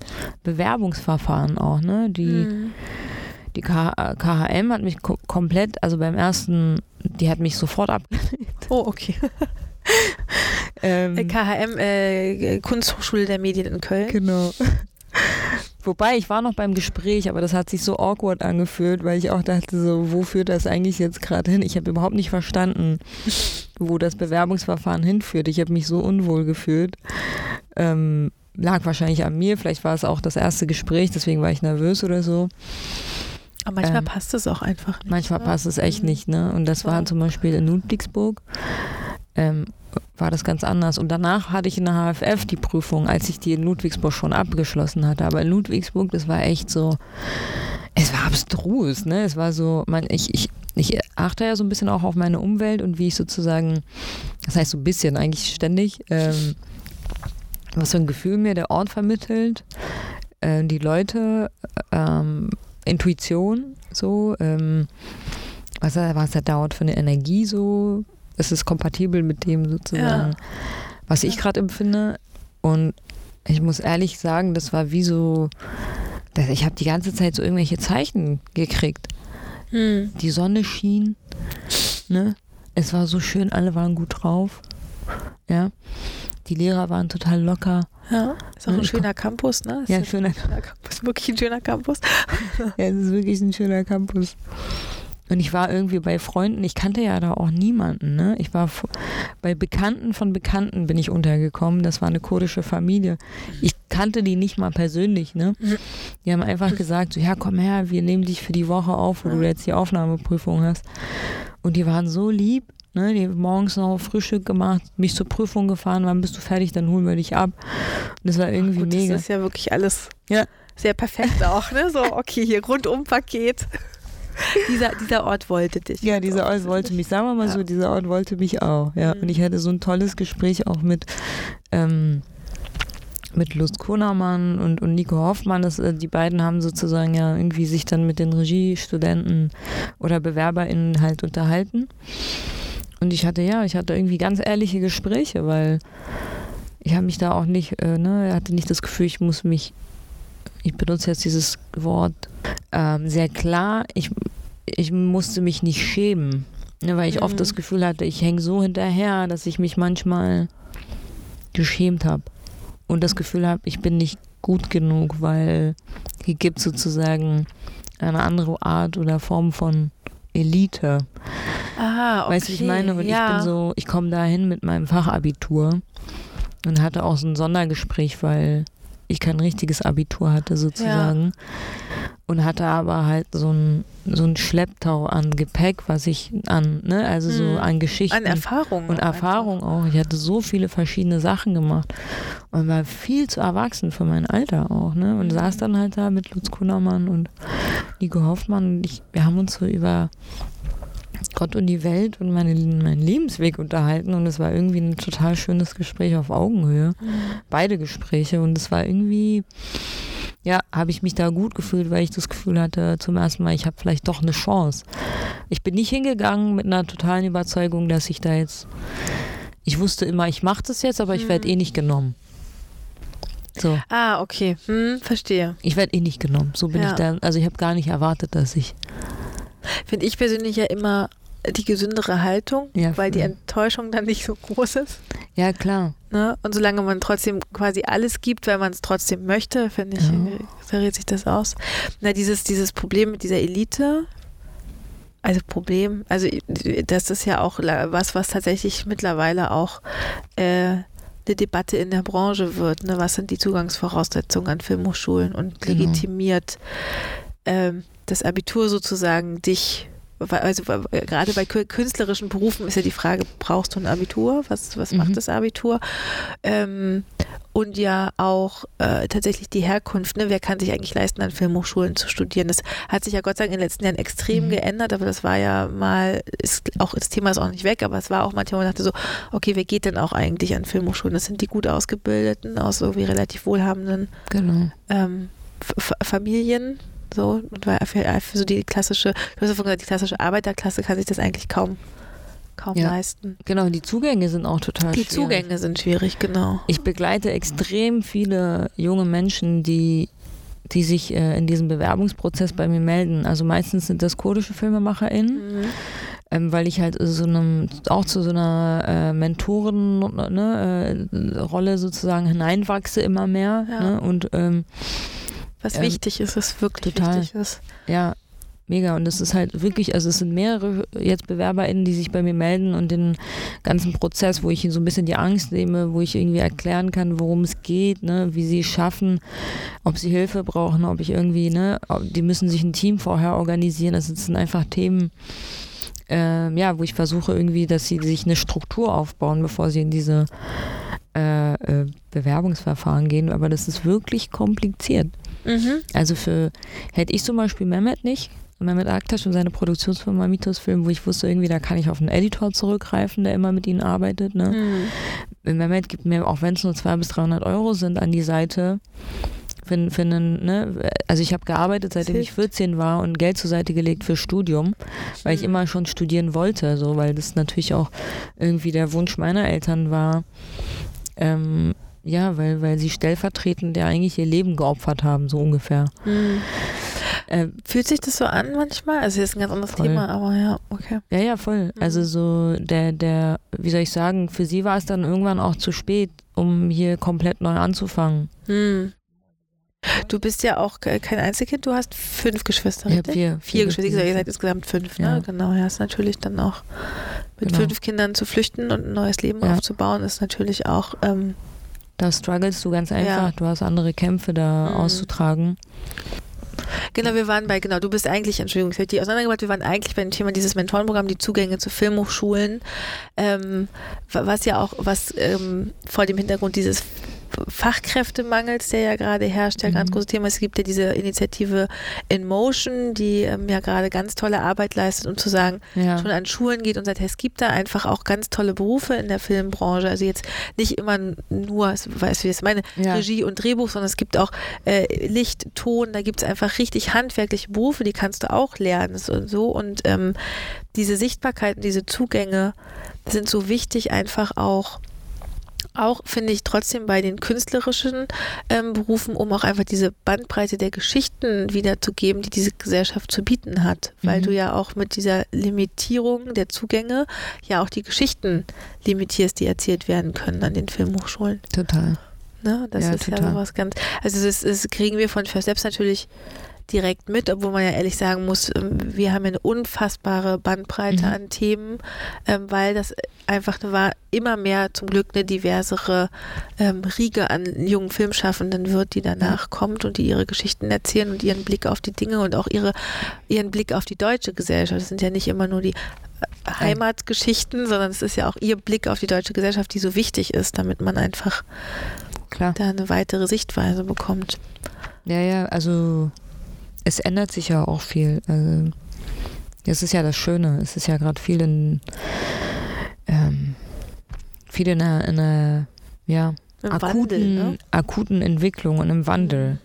Bewerbungsverfahren auch, ne? Die, Mhm. Die KHM hat mich ko komplett, also beim ersten, die hat mich sofort abgelehnt. Oh, okay. Ähm, Äh, KHM, äh, Kunsthochschule der Medien in Köln. Genau. Wobei, ich war noch beim Gespräch, aber das hat sich so awkward angefühlt, weil ich auch dachte, so, wo führt das eigentlich jetzt gerade hin? Ich habe überhaupt nicht verstanden, wo das Bewerbungsverfahren hinführt. Ich habe mich so unwohl gefühlt. Ähm, lag wahrscheinlich an mir, vielleicht war es auch das erste Gespräch, deswegen war ich nervös oder so. Aber manchmal Ähm, passt es auch einfach nicht. Manchmal ne? passt es echt Mhm. nicht, ne? Und das war zum Beispiel in Ludwigsburg. Ähm, war das ganz anders. Und danach hatte ich in der HFF die Prüfung, als ich die in Ludwigsburg schon abgeschlossen hatte. Aber in Ludwigsburg, das war echt so, es war abstrus, ne? Es war so, man, ich, ich, ich achte ja so ein bisschen auch auf meine Umwelt und wie ich sozusagen, das heißt so ein bisschen, eigentlich ständig, ähm, was für ein Gefühl mir der Ort vermittelt, äh, die Leute, ähm, Intuition, so, ähm, was, er- was er dauert für eine Energie so, es ist kompatibel mit dem sozusagen, was ich gerade empfinde. Und ich muss ehrlich sagen, das war wie so, dass ich habe die ganze Zeit so irgendwelche Zeichen gekriegt. Hm. Die Sonne schien, ne? Es war so schön, alle waren gut drauf. Ja. Die Lehrer waren total locker. Ja, ist auch ein schöner Campus, ne? Ist Ja, ein schöner, schöner Campus, wirklich ein schöner Campus. ja, es ist wirklich ein schöner Campus. Und ich war irgendwie bei Freunden, ich kannte ja da auch niemanden, ne? Ich war bei Bekannten von Bekannten bin ich untergekommen. Das war eine kurdische Familie. Ich kannte die nicht mal persönlich, ne? Mhm. Die haben einfach gesagt, so, ja, komm her, wir nehmen dich für die Woche auf, wo du jetzt die Aufnahmeprüfung hast. Und die waren so lieb, ne? Die morgens noch Frühstück gemacht, mich zur Prüfung gefahren, wann bist du fertig, dann holen wir dich ab. Und das war irgendwie Gut, mega. Das ist ja wirklich alles Ja. sehr perfekt auch, ne? So, okay, hier Rundum-Paket. dieser, dieser Ort wollte dich. Ja, dieser Ort wollte mich, sagen wir mal Ja. so, dieser Ort wollte mich auch. Ja. Mhm. Und ich hatte so ein tolles Gespräch auch mit, ähm, mit Lust Kunermann und, und Nico Hoffmann. Das, äh, die beiden haben sozusagen ja irgendwie sich dann mit den Regiestudenten oder BewerberInnen halt unterhalten. Und ich hatte, ja, ich hatte irgendwie ganz ehrliche Gespräche, weil ich habe mich da auch nicht, äh, ne, hatte nicht das Gefühl, ich muss mich, ich benutze jetzt dieses Wort ähm, sehr klar, ich, ich musste mich nicht schämen, ne, weil ich mhm. oft das Gefühl hatte, ich hänge so hinterher, dass ich mich manchmal geschämt habe und das Gefühl habe, ich bin nicht gut genug, weil hier gibt sozusagen eine andere Art oder Form von Elite. Aha, okay. Weißt du, wie ich meine? Und ja. ich bin so, ich komme dahin mit meinem Fachabitur und hatte auch so ein Sondergespräch, weil ich kein richtiges Abitur hatte sozusagen. Ja. Und hatte aber halt so ein, so ein Schlepptau an Gepäck, was ich an, ne, also so Hm. an Geschichten. An Erfahrung. Und Erfahrung auch. Ich hatte so viele verschiedene Sachen gemacht und war viel zu erwachsen für mein Alter auch, ne? Und saß dann halt da mit Lutz Kunnermann und Nico Hoffmann und ich, wir haben uns so über Gott und die Welt und meine, meinen Lebensweg unterhalten und es war irgendwie ein total schönes Gespräch auf Augenhöhe. Beide Gespräche und es war irgendwie, ja, habe ich mich da gut gefühlt, weil ich das Gefühl hatte, zum ersten Mal, ich habe vielleicht doch eine Chance. Ich bin nicht hingegangen mit einer totalen Überzeugung, dass ich da jetzt, ich wusste immer, ich mache das jetzt, aber ich werde eh nicht genommen. So, Ah, okay. Hm, verstehe. ich werde eh nicht genommen. So bin Ja. ich da. Also ich habe gar nicht erwartet, dass ich. Finde ich persönlich ja immer die gesündere Haltung, Ja, weil die. Enttäuschung dann nicht so groß ist. Ja, klar. Ne? Und solange man trotzdem quasi alles gibt, weil man es trotzdem möchte, finde ich, Ja. sich das aus. Na, dieses, dieses Problem mit dieser Elite, also Problem, also das ist ja auch was, was tatsächlich mittlerweile auch äh, eine Debatte in der Branche wird. Ne? Was sind die Zugangsvoraussetzungen an Filmhochschulen und Genau. legitimiert ähm, das Abitur sozusagen dich also gerade bei kü- künstlerischen Berufen ist ja die Frage, brauchst du ein Abitur? Was, was Mhm. macht das Abitur? Ähm, und ja auch äh, tatsächlich die Herkunft, ne? wer kann sich eigentlich leisten, an Filmhochschulen zu studieren? Das hat sich ja Gott sei Dank in den letzten Jahren extrem Mhm. geändert, aber das war ja mal, ist auch das Thema ist auch nicht weg, aber es war auch manchmal, wo man dachte so, okay, wer geht denn auch eigentlich an Filmhochschulen? Das sind die gut ausgebildeten, aus irgendwie relativ wohlhabenden Genau. ähm, Familien. So, und weil für, für so die klassische, du hast ja gesagt, die klassische Arbeiterklasse kann sich das eigentlich kaum, kaum Ja. leisten. Genau, die Zugänge sind auch total Die schwierig. Zugänge sind schwierig, genau. Ich begleite extrem viele junge Menschen, die, die sich äh, in diesem Bewerbungsprozess bei mir melden. Also meistens sind das kurdische FilmemacherInnen, Mhm. ähm, weil ich halt so einem, auch zu so einer äh, Mentoren-Rolle sozusagen hineinwachse immer mehr. Ja. Ne? Und ähm, Was Ähm, wichtig ist, was wirklich total. wichtig ist. ja, mega. Und es ist halt wirklich, also es sind mehrere jetzt BewerberInnen, die sich bei mir melden und den ganzen Prozess, wo ich ihnen so ein bisschen die Angst nehme, wo ich irgendwie erklären kann, worum es geht, ne, wie sie es schaffen, ob sie Hilfe brauchen, ob ich irgendwie, ne, die müssen sich ein Team vorher organisieren. Das sind einfach Themen, ähm, ja, wo ich versuche irgendwie, dass sie sich eine Struktur aufbauen, bevor sie in diese äh, äh, Bewerbungsverfahren gehen. Aber das ist wirklich kompliziert. Mhm. Also für, hätte ich zum Beispiel Mehmet nicht, Mehmet Aktasch und seine Produktionsfirma Mitos Film, wo ich wusste irgendwie, da kann ich auf einen Editor zurückgreifen, der immer mit ihnen arbeitet. Ne? Mhm. Mehmet gibt mir, auch wenn es nur 200 bis 300 Euro sind, an die Seite. Für, für einen, ne? Also ich habe gearbeitet, seitdem ich 14 war und Geld zur Seite gelegt für Studium, weil ich Mhm. immer schon studieren wollte, so, weil das natürlich auch irgendwie der Wunsch meiner Eltern war. Ähm, ja, weil, weil sie stellvertretend ja eigentlich ihr Leben geopfert haben, so ungefähr. Mhm. Äh, Fühlt sich das so an manchmal? Also jetzt ein ganz anderes Voll. Thema, aber ja, okay. ja, ja, voll. Also so der, der, wie soll ich sagen, für sie war es dann irgendwann auch zu spät, um hier komplett neu anzufangen. Mhm. Du bist ja auch ke- kein Einzelkind, du hast fünf Geschwister, Ich habe richtig? vier, Vier Geschwister, ihr seid insgesamt fünf, ne? Ja. Genau, ja, ist natürlich dann auch mit Genau. fünf Kindern zu flüchten und ein neues Leben Ja. aufzubauen, ist natürlich auch, ähm, Da struggles du ganz einfach. Ja. Du hast andere Kämpfe da Mhm. auszutragen. genau, wir waren bei, genau, du bist eigentlich, Entschuldigung, ich habe die auseinandergebracht, wir waren eigentlich beim Thema dieses Mentorenprogramm, die Zugänge zu Filmhochschulen, ähm, wa- was ja auch, was ähm, vor dem Hintergrund dieses Fachkräftemangels, der ja gerade herrscht, ja mhm. ganz großes Thema. Es gibt ja diese Initiative In Motion, die ähm, ja gerade ganz tolle Arbeit leistet, um zu sagen, ja. schon an Schulen geht und sagt, es gibt da einfach auch ganz tolle Berufe in der Filmbranche. Also jetzt nicht immer nur, weißt du, wie es meine, ja. Regie und Drehbuch, sondern es gibt auch äh, Licht, Ton, da gibt es einfach richtig handwerkliche Berufe, die kannst du auch lernen und so. Und ähm, diese Sichtbarkeiten, diese Zugänge sind so wichtig, einfach auch auch, finde ich, trotzdem bei den künstlerischen ähm, Berufen, um auch einfach diese Bandbreite der Geschichten wiederzugeben, die diese Gesellschaft zu bieten hat. Weil mhm. du ja auch mit dieser Limitierung der Zugänge ja auch die Geschichten limitierst, die erzählt werden können an den Filmhochschulen. Total. Ne? Das ja, ist total. ja sowas ganz. Also, das, das kriegen wir von First Steps natürlich direkt mit, obwohl man ja ehrlich sagen muss, ähm, wir haben eine unfassbare Bandbreite mhm. an Themen, ähm, weil das einfach eine, immer mehr zum Glück eine diversere ähm, Riege an jungen Filmschaffenden wird, die danach mhm. kommt und die ihre Geschichten erzählen und ihren Blick auf die Dinge und auch ihre, ihren Blick auf die deutsche Gesellschaft. Das sind ja nicht immer nur die äh, Heimatgeschichten, sondern es ist ja auch ihr Blick auf die deutsche Gesellschaft, die so wichtig ist, damit man einfach Klar. da eine weitere Sichtweise bekommt. Ja, ja, also es ändert sich ja auch viel. Also, das ist ja das Schöne. Es ist ja gerade viel in ähm, viel in einer, in einer ja, akuten, Wandel, ne? akuten Entwicklung und im Wandel.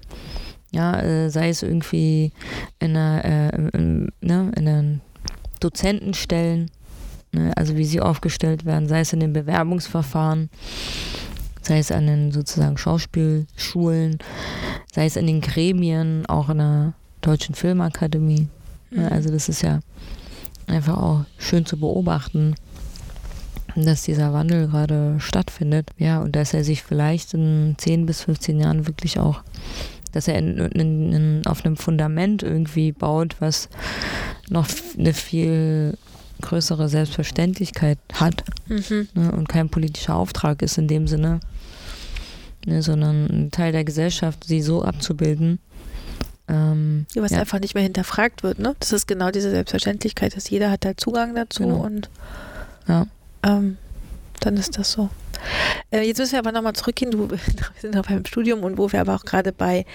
Ja, äh, sei es irgendwie in einer, äh, in, ne, in den Dozentenstellen, ne, also wie sie aufgestellt werden, sei es in den Bewerbungsverfahren, sei es an den sozusagen Schauspielschulen, sei es in den Gremien, auch in der Deutschen Filmakademie. Mhm. Also das ist ja einfach auch schön zu beobachten, dass dieser Wandel gerade stattfindet. Ja, und dass er sich vielleicht in 10 bis 15 Jahren wirklich auch, dass er in, in, in, auf einem Fundament irgendwie baut, was noch eine viel größere Selbstverständlichkeit hat mhm. ne, und kein politischer Auftrag ist in dem Sinne, ne, sondern ein Teil der Gesellschaft, sie so abzubilden, ähm, ja, was ja. einfach nicht mehr hinterfragt wird, ne? Das ist genau diese Selbstverständlichkeit, dass jeder hat halt Zugang dazu genau. und ja. ähm, dann ist das so. Äh, jetzt müssen wir aber nochmal zurückgehen. Du, wir sind noch beim Studium und wo wir aber auch gerade bei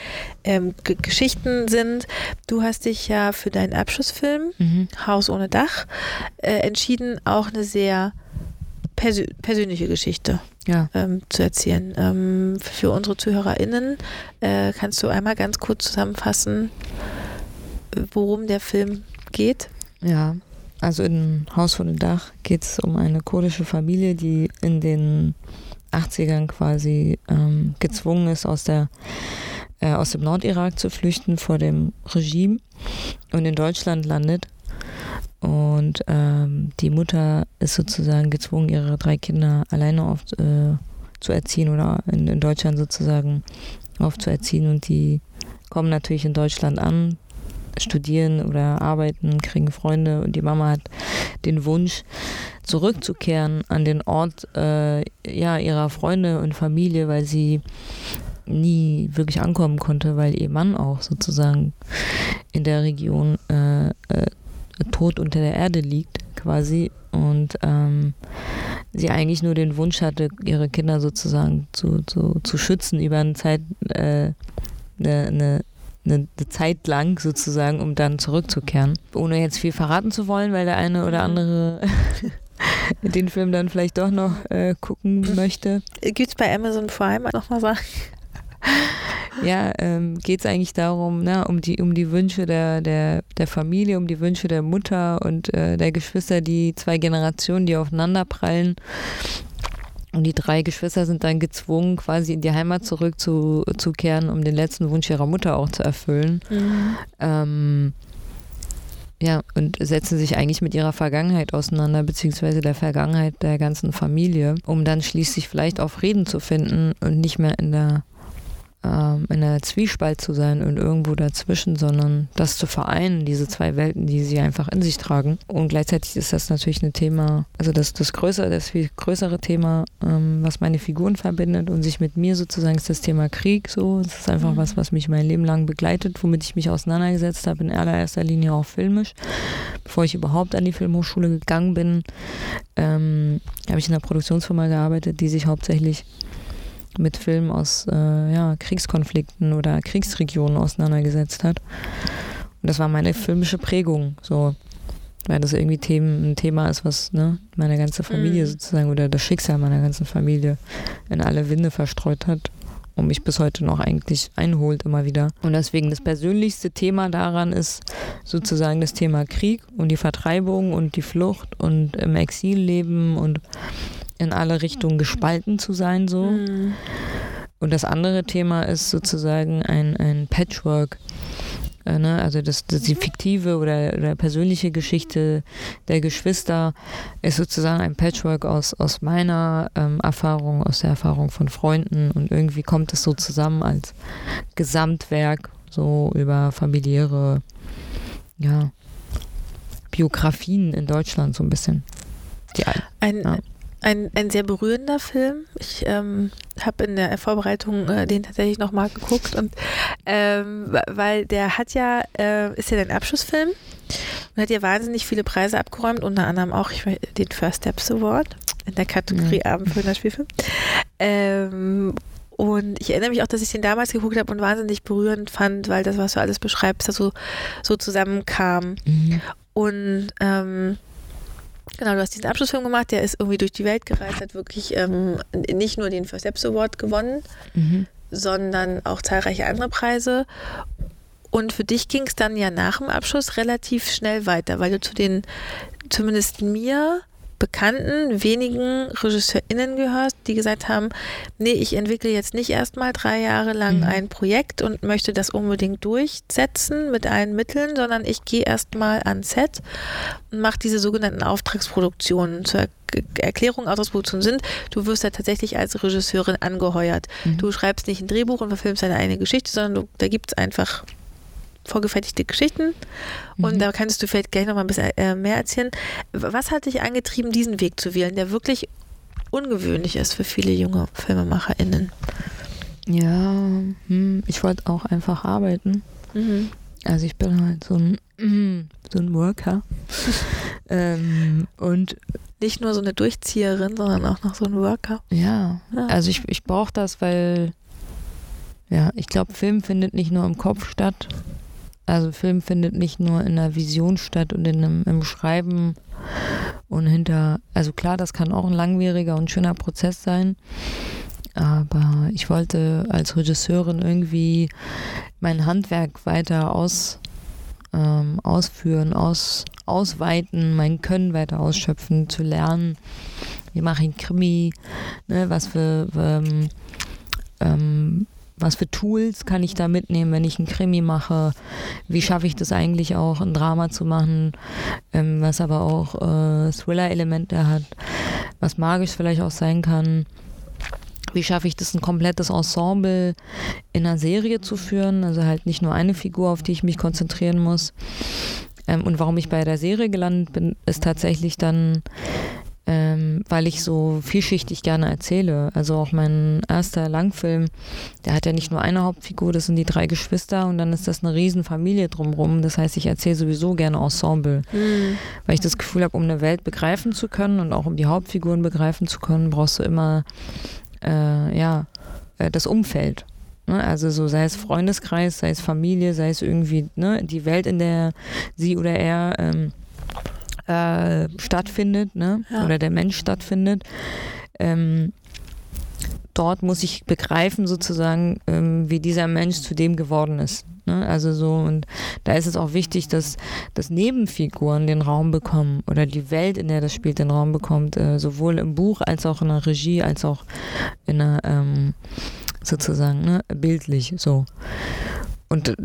ähm, Geschichten sind. Du hast dich ja für deinen Abschlussfilm mhm. Haus ohne Dach äh, entschieden, auch eine sehr persö persönliche Geschichte ja. ähm, zu erzählen. Ähm, für unsere ZuhörerInnen äh, kannst du einmal ganz kurz zusammenfassen, worum der Film geht? Ja, also in Haus vor dem Dach geht es um eine kurdische Familie, die in den 80ern quasi ähm, gezwungen ist, aus, der, äh, aus dem Nordirak zu flüchten vor dem Regime und in Deutschland landet und ähm, die Mutter ist sozusagen gezwungen, ihre drei Kinder alleine auf, äh, zu erziehen oder in, in Deutschland sozusagen aufzuerziehen. Und die kommen natürlich in Deutschland an, studieren oder arbeiten, kriegen Freunde und die Mama hat den Wunsch, zurückzukehren an den Ort äh, ja, ihrer Freunde und Familie, weil sie nie wirklich ankommen konnte, weil ihr Mann auch sozusagen in der Region äh, äh, tot unter der Erde liegt quasi und ähm, sie eigentlich nur den Wunsch hatte, ihre Kinder sozusagen zu, zu, zu schützen über eine Zeit, äh, eine, eine, eine Zeit lang sozusagen, um dann zurückzukehren. Ohne jetzt viel verraten zu wollen, weil der eine oder andere den Film dann vielleicht doch noch äh, gucken möchte. Gibt es bei Amazon Prime nochmal sagen? Ja, ähm, geht es eigentlich darum, ne, um die, um die Wünsche der, der, der Familie, um die Wünsche der Mutter und äh, der Geschwister, die zwei Generationen, die aufeinander prallen. Und die drei Geschwister sind dann gezwungen, quasi in die Heimat zurückzukehren, um den letzten Wunsch ihrer Mutter auch zu erfüllen. Mhm. Ähm, ja, und setzen sich eigentlich mit ihrer Vergangenheit auseinander, beziehungsweise der Vergangenheit der ganzen Familie, um dann schließlich vielleicht auch Frieden zu finden und nicht mehr in der ähm, in einer Zwiespalt zu sein und irgendwo dazwischen, sondern das zu vereinen, diese zwei Welten, die sie einfach in sich tragen. Und gleichzeitig ist das natürlich ein Thema, also das, das größere, das viel größere Thema, ähm, was meine Figuren verbindet und sich mit mir sozusagen ist das Thema Krieg so. Das ist einfach mhm. was, was mich mein Leben lang begleitet, womit ich mich auseinandergesetzt habe, in allererster Linie auch filmisch. Bevor ich überhaupt an die Filmhochschule gegangen bin, ähm, habe ich in einer Produktionsfirma gearbeitet, die sich hauptsächlich mit Filmen aus äh, ja, Kriegskonflikten oder Kriegsregionen auseinandergesetzt hat. Und das war meine filmische Prägung, so. Weil das irgendwie Themen, ein Thema ist, was ne, meine ganze Familie Mhm. sozusagen oder das Schicksal meiner ganzen Familie in alle Winde verstreut hat und mich bis heute noch eigentlich einholt immer wieder. Und deswegen das persönlichste Thema daran ist sozusagen das Thema Krieg und die Vertreibung und die Flucht und im Exil leben und in alle Richtungen gespalten zu sein so. Mhm. Und das andere Thema ist sozusagen ein, ein Patchwork. Äh, ne? Also das, das die fiktive oder, oder persönliche Geschichte der Geschwister ist sozusagen ein Patchwork aus, aus meiner ähm, Erfahrung, aus der Erfahrung von Freunden und irgendwie kommt es so zusammen als Gesamtwerk, so über familiäre ja, Biografien in Deutschland so ein bisschen. Die, Ein, Ja. Ein, ein sehr berührender Film. Ich ähm, habe in der Vorbereitung äh, den tatsächlich nochmal geguckt und ähm, weil der hat ja, äh, ist ja dein Abschlussfilm und hat ja wahnsinnig viele Preise abgeräumt, unter anderem auch ich den First Steps Award in der Kategorie Abendfüllender Spielfilm. Ähm, und ich erinnere mich auch, dass ich den damals geguckt habe und wahnsinnig berührend fand, weil das, was du alles beschreibst, da so, so zusammenkam. Mhm. Und ähm, genau, du hast diesen Abschlussfilm gemacht, der ist irgendwie durch die Welt gereist, hat wirklich ähm, nicht nur den First Steps Award gewonnen, Mhm. sondern auch zahlreiche andere Preise. Und für dich ging es dann ja nach dem Abschluss relativ schnell weiter, weil du zu den zumindest mir bekannten wenigen RegisseurInnen gehörst, die gesagt haben, nee, ich entwickle jetzt nicht erstmal drei Jahre lang Mhm. ein Projekt und möchte das unbedingt durchsetzen mit allen Mitteln, sondern ich gehe erstmal ans Set und mache diese sogenannten Auftragsproduktionen. Zur Er Erklärung, Auftragsproduktionen sind, du wirst da tatsächlich als Regisseurin angeheuert. Mhm. Du schreibst nicht ein Drehbuch und verfilmst deine eigene Geschichte, sondern du, da gibt es einfach vorgefertigte Geschichten. Und Mhm. da kannst du vielleicht gleich noch mal ein bisschen äh, mehr erzählen. Was hat dich angetrieben, diesen Weg zu wählen, der wirklich ungewöhnlich ist für viele junge FilmemacherInnen? Ja, hm, ich wollte auch einfach arbeiten. Mhm. Also ich bin halt so ein, so ein Worker. ähm, und Nicht nur so eine Durchzieherin, sondern auch noch so ein Worker. ja, Ja. also ich, ich brauche das, weil ja, ich glaube, Film findet nicht nur im Kopf statt. Also Film findet nicht nur in der Vision statt und in einem, im Schreiben und hinter, also klar, das kann auch ein langwieriger und schöner Prozess sein. Aber ich wollte als Regisseurin irgendwie mein Handwerk weiter aus, ähm, ausführen, aus, ausweiten, mein Können weiter ausschöpfen, zu lernen. Wie mache ich Krimi? Ne, was für ähm, ähm, was für Tools kann ich da mitnehmen, wenn ich einen Krimi mache? Wie schaffe ich das eigentlich auch, ein Drama zu machen, ähm, was aber auch äh, Thriller-Elemente hat, was magisch vielleicht auch sein kann? Wie schaffe ich das, ein komplettes Ensemble in einer Serie zu führen? Also halt nicht nur eine Figur, auf die ich mich konzentrieren muss. Ähm, und warum ich bei der Serie gelandet bin, ist tatsächlich dann, ähm, weil ich so vielschichtig gerne erzähle. Also auch mein erster Langfilm, der hat ja nicht nur eine Hauptfigur, das sind die drei Geschwister und dann ist das eine Riesen-Familie drumrum. Das heißt, ich erzähle sowieso gerne Ensemble, weil ich das Gefühl habe, um eine Welt begreifen zu können und auch um die Hauptfiguren begreifen zu können, brauchst du immer äh, ja, äh, das Umfeld. Ne? Also so sei es Freundeskreis, sei es Familie, sei es irgendwie ne, die Welt, in der sie oder er ähm, äh, stattfindet, ne? Ja. oder der Mensch stattfindet. Ähm, dort muss ich begreifen sozusagen, ähm, wie dieser Mensch zu dem geworden ist. Ne? Also so, und da ist es auch wichtig, dass, dass Nebenfiguren den Raum bekommen oder die Welt, in der das spielt, den Raum bekommt, äh, sowohl im Buch als auch in der Regie, als auch in der ähm, sozusagen, ne, bildlich so. Und äh,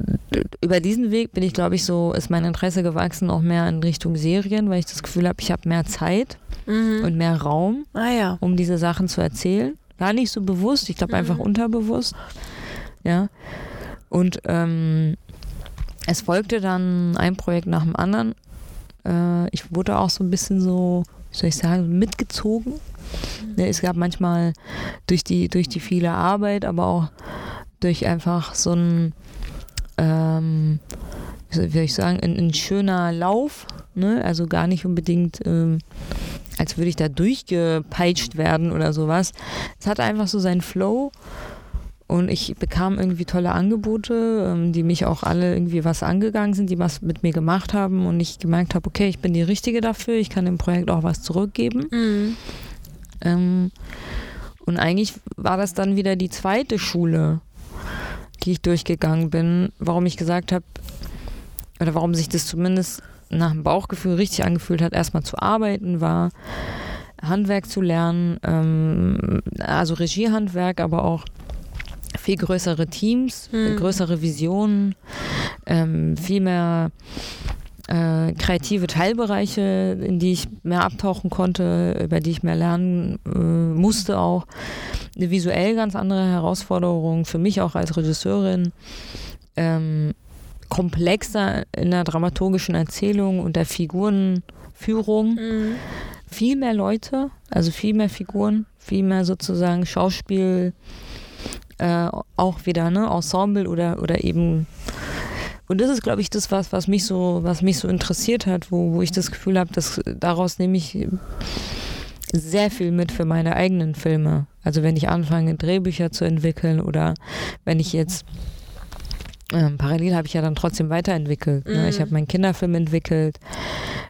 über diesen Weg bin ich, glaube ich, so, ist mein Interesse gewachsen, auch mehr in Richtung Serien, weil ich das Gefühl habe, ich habe mehr Zeit Mhm. und mehr Raum ah ja. um diese Sachen zu erzählen. Gar nicht so bewusst, ich glaube Mhm. einfach unterbewusst. Ja. Und ähm, es folgte dann ein Projekt nach dem anderen. Äh, ich wurde auch so ein bisschen so, wie soll ich sagen, mitgezogen. Ne, Es gab manchmal durch die, durch die viele Arbeit, aber auch durch einfach so ein, ähm, wie soll ich sagen, ein, ein schöner Lauf. Ne? Also gar nicht unbedingt ähm, als würde ich da durchgepeitscht werden oder sowas. Es hatte einfach so seinen Flow. Und ich bekam irgendwie tolle Angebote, ähm, die mich auch alle irgendwie was angegangen sind, die was mit mir gemacht haben und ich gemerkt habe, okay, ich bin die Richtige dafür, ich kann dem Projekt auch was zurückgeben. Mhm. Ähm, und eigentlich war das dann wieder die zweite Schule, die ich durchgegangen bin, warum ich gesagt habe, oder warum sich das zumindest nach dem Bauchgefühl richtig angefühlt hat, erstmal zu arbeiten, war Handwerk zu lernen, ähm, also Regiehandwerk, aber auch viel größere Teams, Hm. größere Visionen, ähm, viel mehr äh, kreative Teilbereiche, in die ich mehr abtauchen konnte, über die ich mehr lernen äh, musste auch. Eine visuell ganz andere Herausforderung für mich auch als Regisseurin. Ähm, komplexer in der dramaturgischen Erzählung und der Figurenführung. Mhm. Viel mehr Leute, also viel mehr Figuren, viel mehr sozusagen Schauspiel, äh, auch wieder, ne, Ensemble oder, oder eben und das ist, glaube ich, das, was, was mich so, was mich so interessiert hat, wo, wo ich das Gefühl habe, dass daraus nehme ich sehr viel mit für meine eigenen Filme. Also wenn ich anfange, Drehbücher zu entwickeln oder wenn ich jetzt ähm, parallel habe ich ja dann trotzdem weiterentwickelt. Ne? Mhm. Ich habe meinen Kinderfilm entwickelt.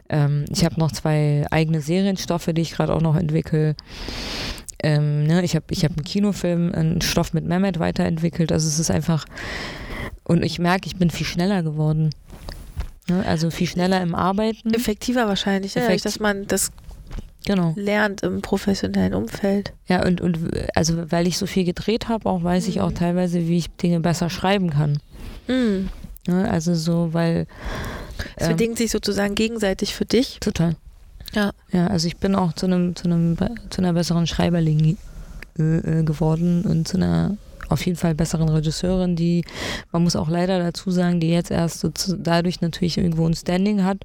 Ähm, ich habe noch zwei eigene Serienstoffe, die ich gerade auch noch entwickle. Ähm, ne? Ich habe ich hab einen Kinofilm, einen Stoff mit Mehmet weiterentwickelt. Also es ist einfach, und ich merke, ich bin viel schneller geworden. Ne? Also viel schneller im Arbeiten. Effektiver wahrscheinlich, ja, Effekt- dass man das Genau. lernt im professionellen Umfeld. Ja, und, und also weil ich so viel gedreht habe, auch weiß ich auch teilweise, wie ich Dinge besser schreiben kann. Mhm. Ne? Also so, weil Es ähm, bedingt sich sozusagen gegenseitig für dich. total. Ja. Ja, also ich bin auch zu einem, zu einem, zu einer besseren Schreiberling äh, geworden und zu einer auf jeden Fall besseren Regisseurin, die, man muss auch leider dazu sagen, die jetzt erst so zu, dadurch natürlich irgendwo ein Standing hat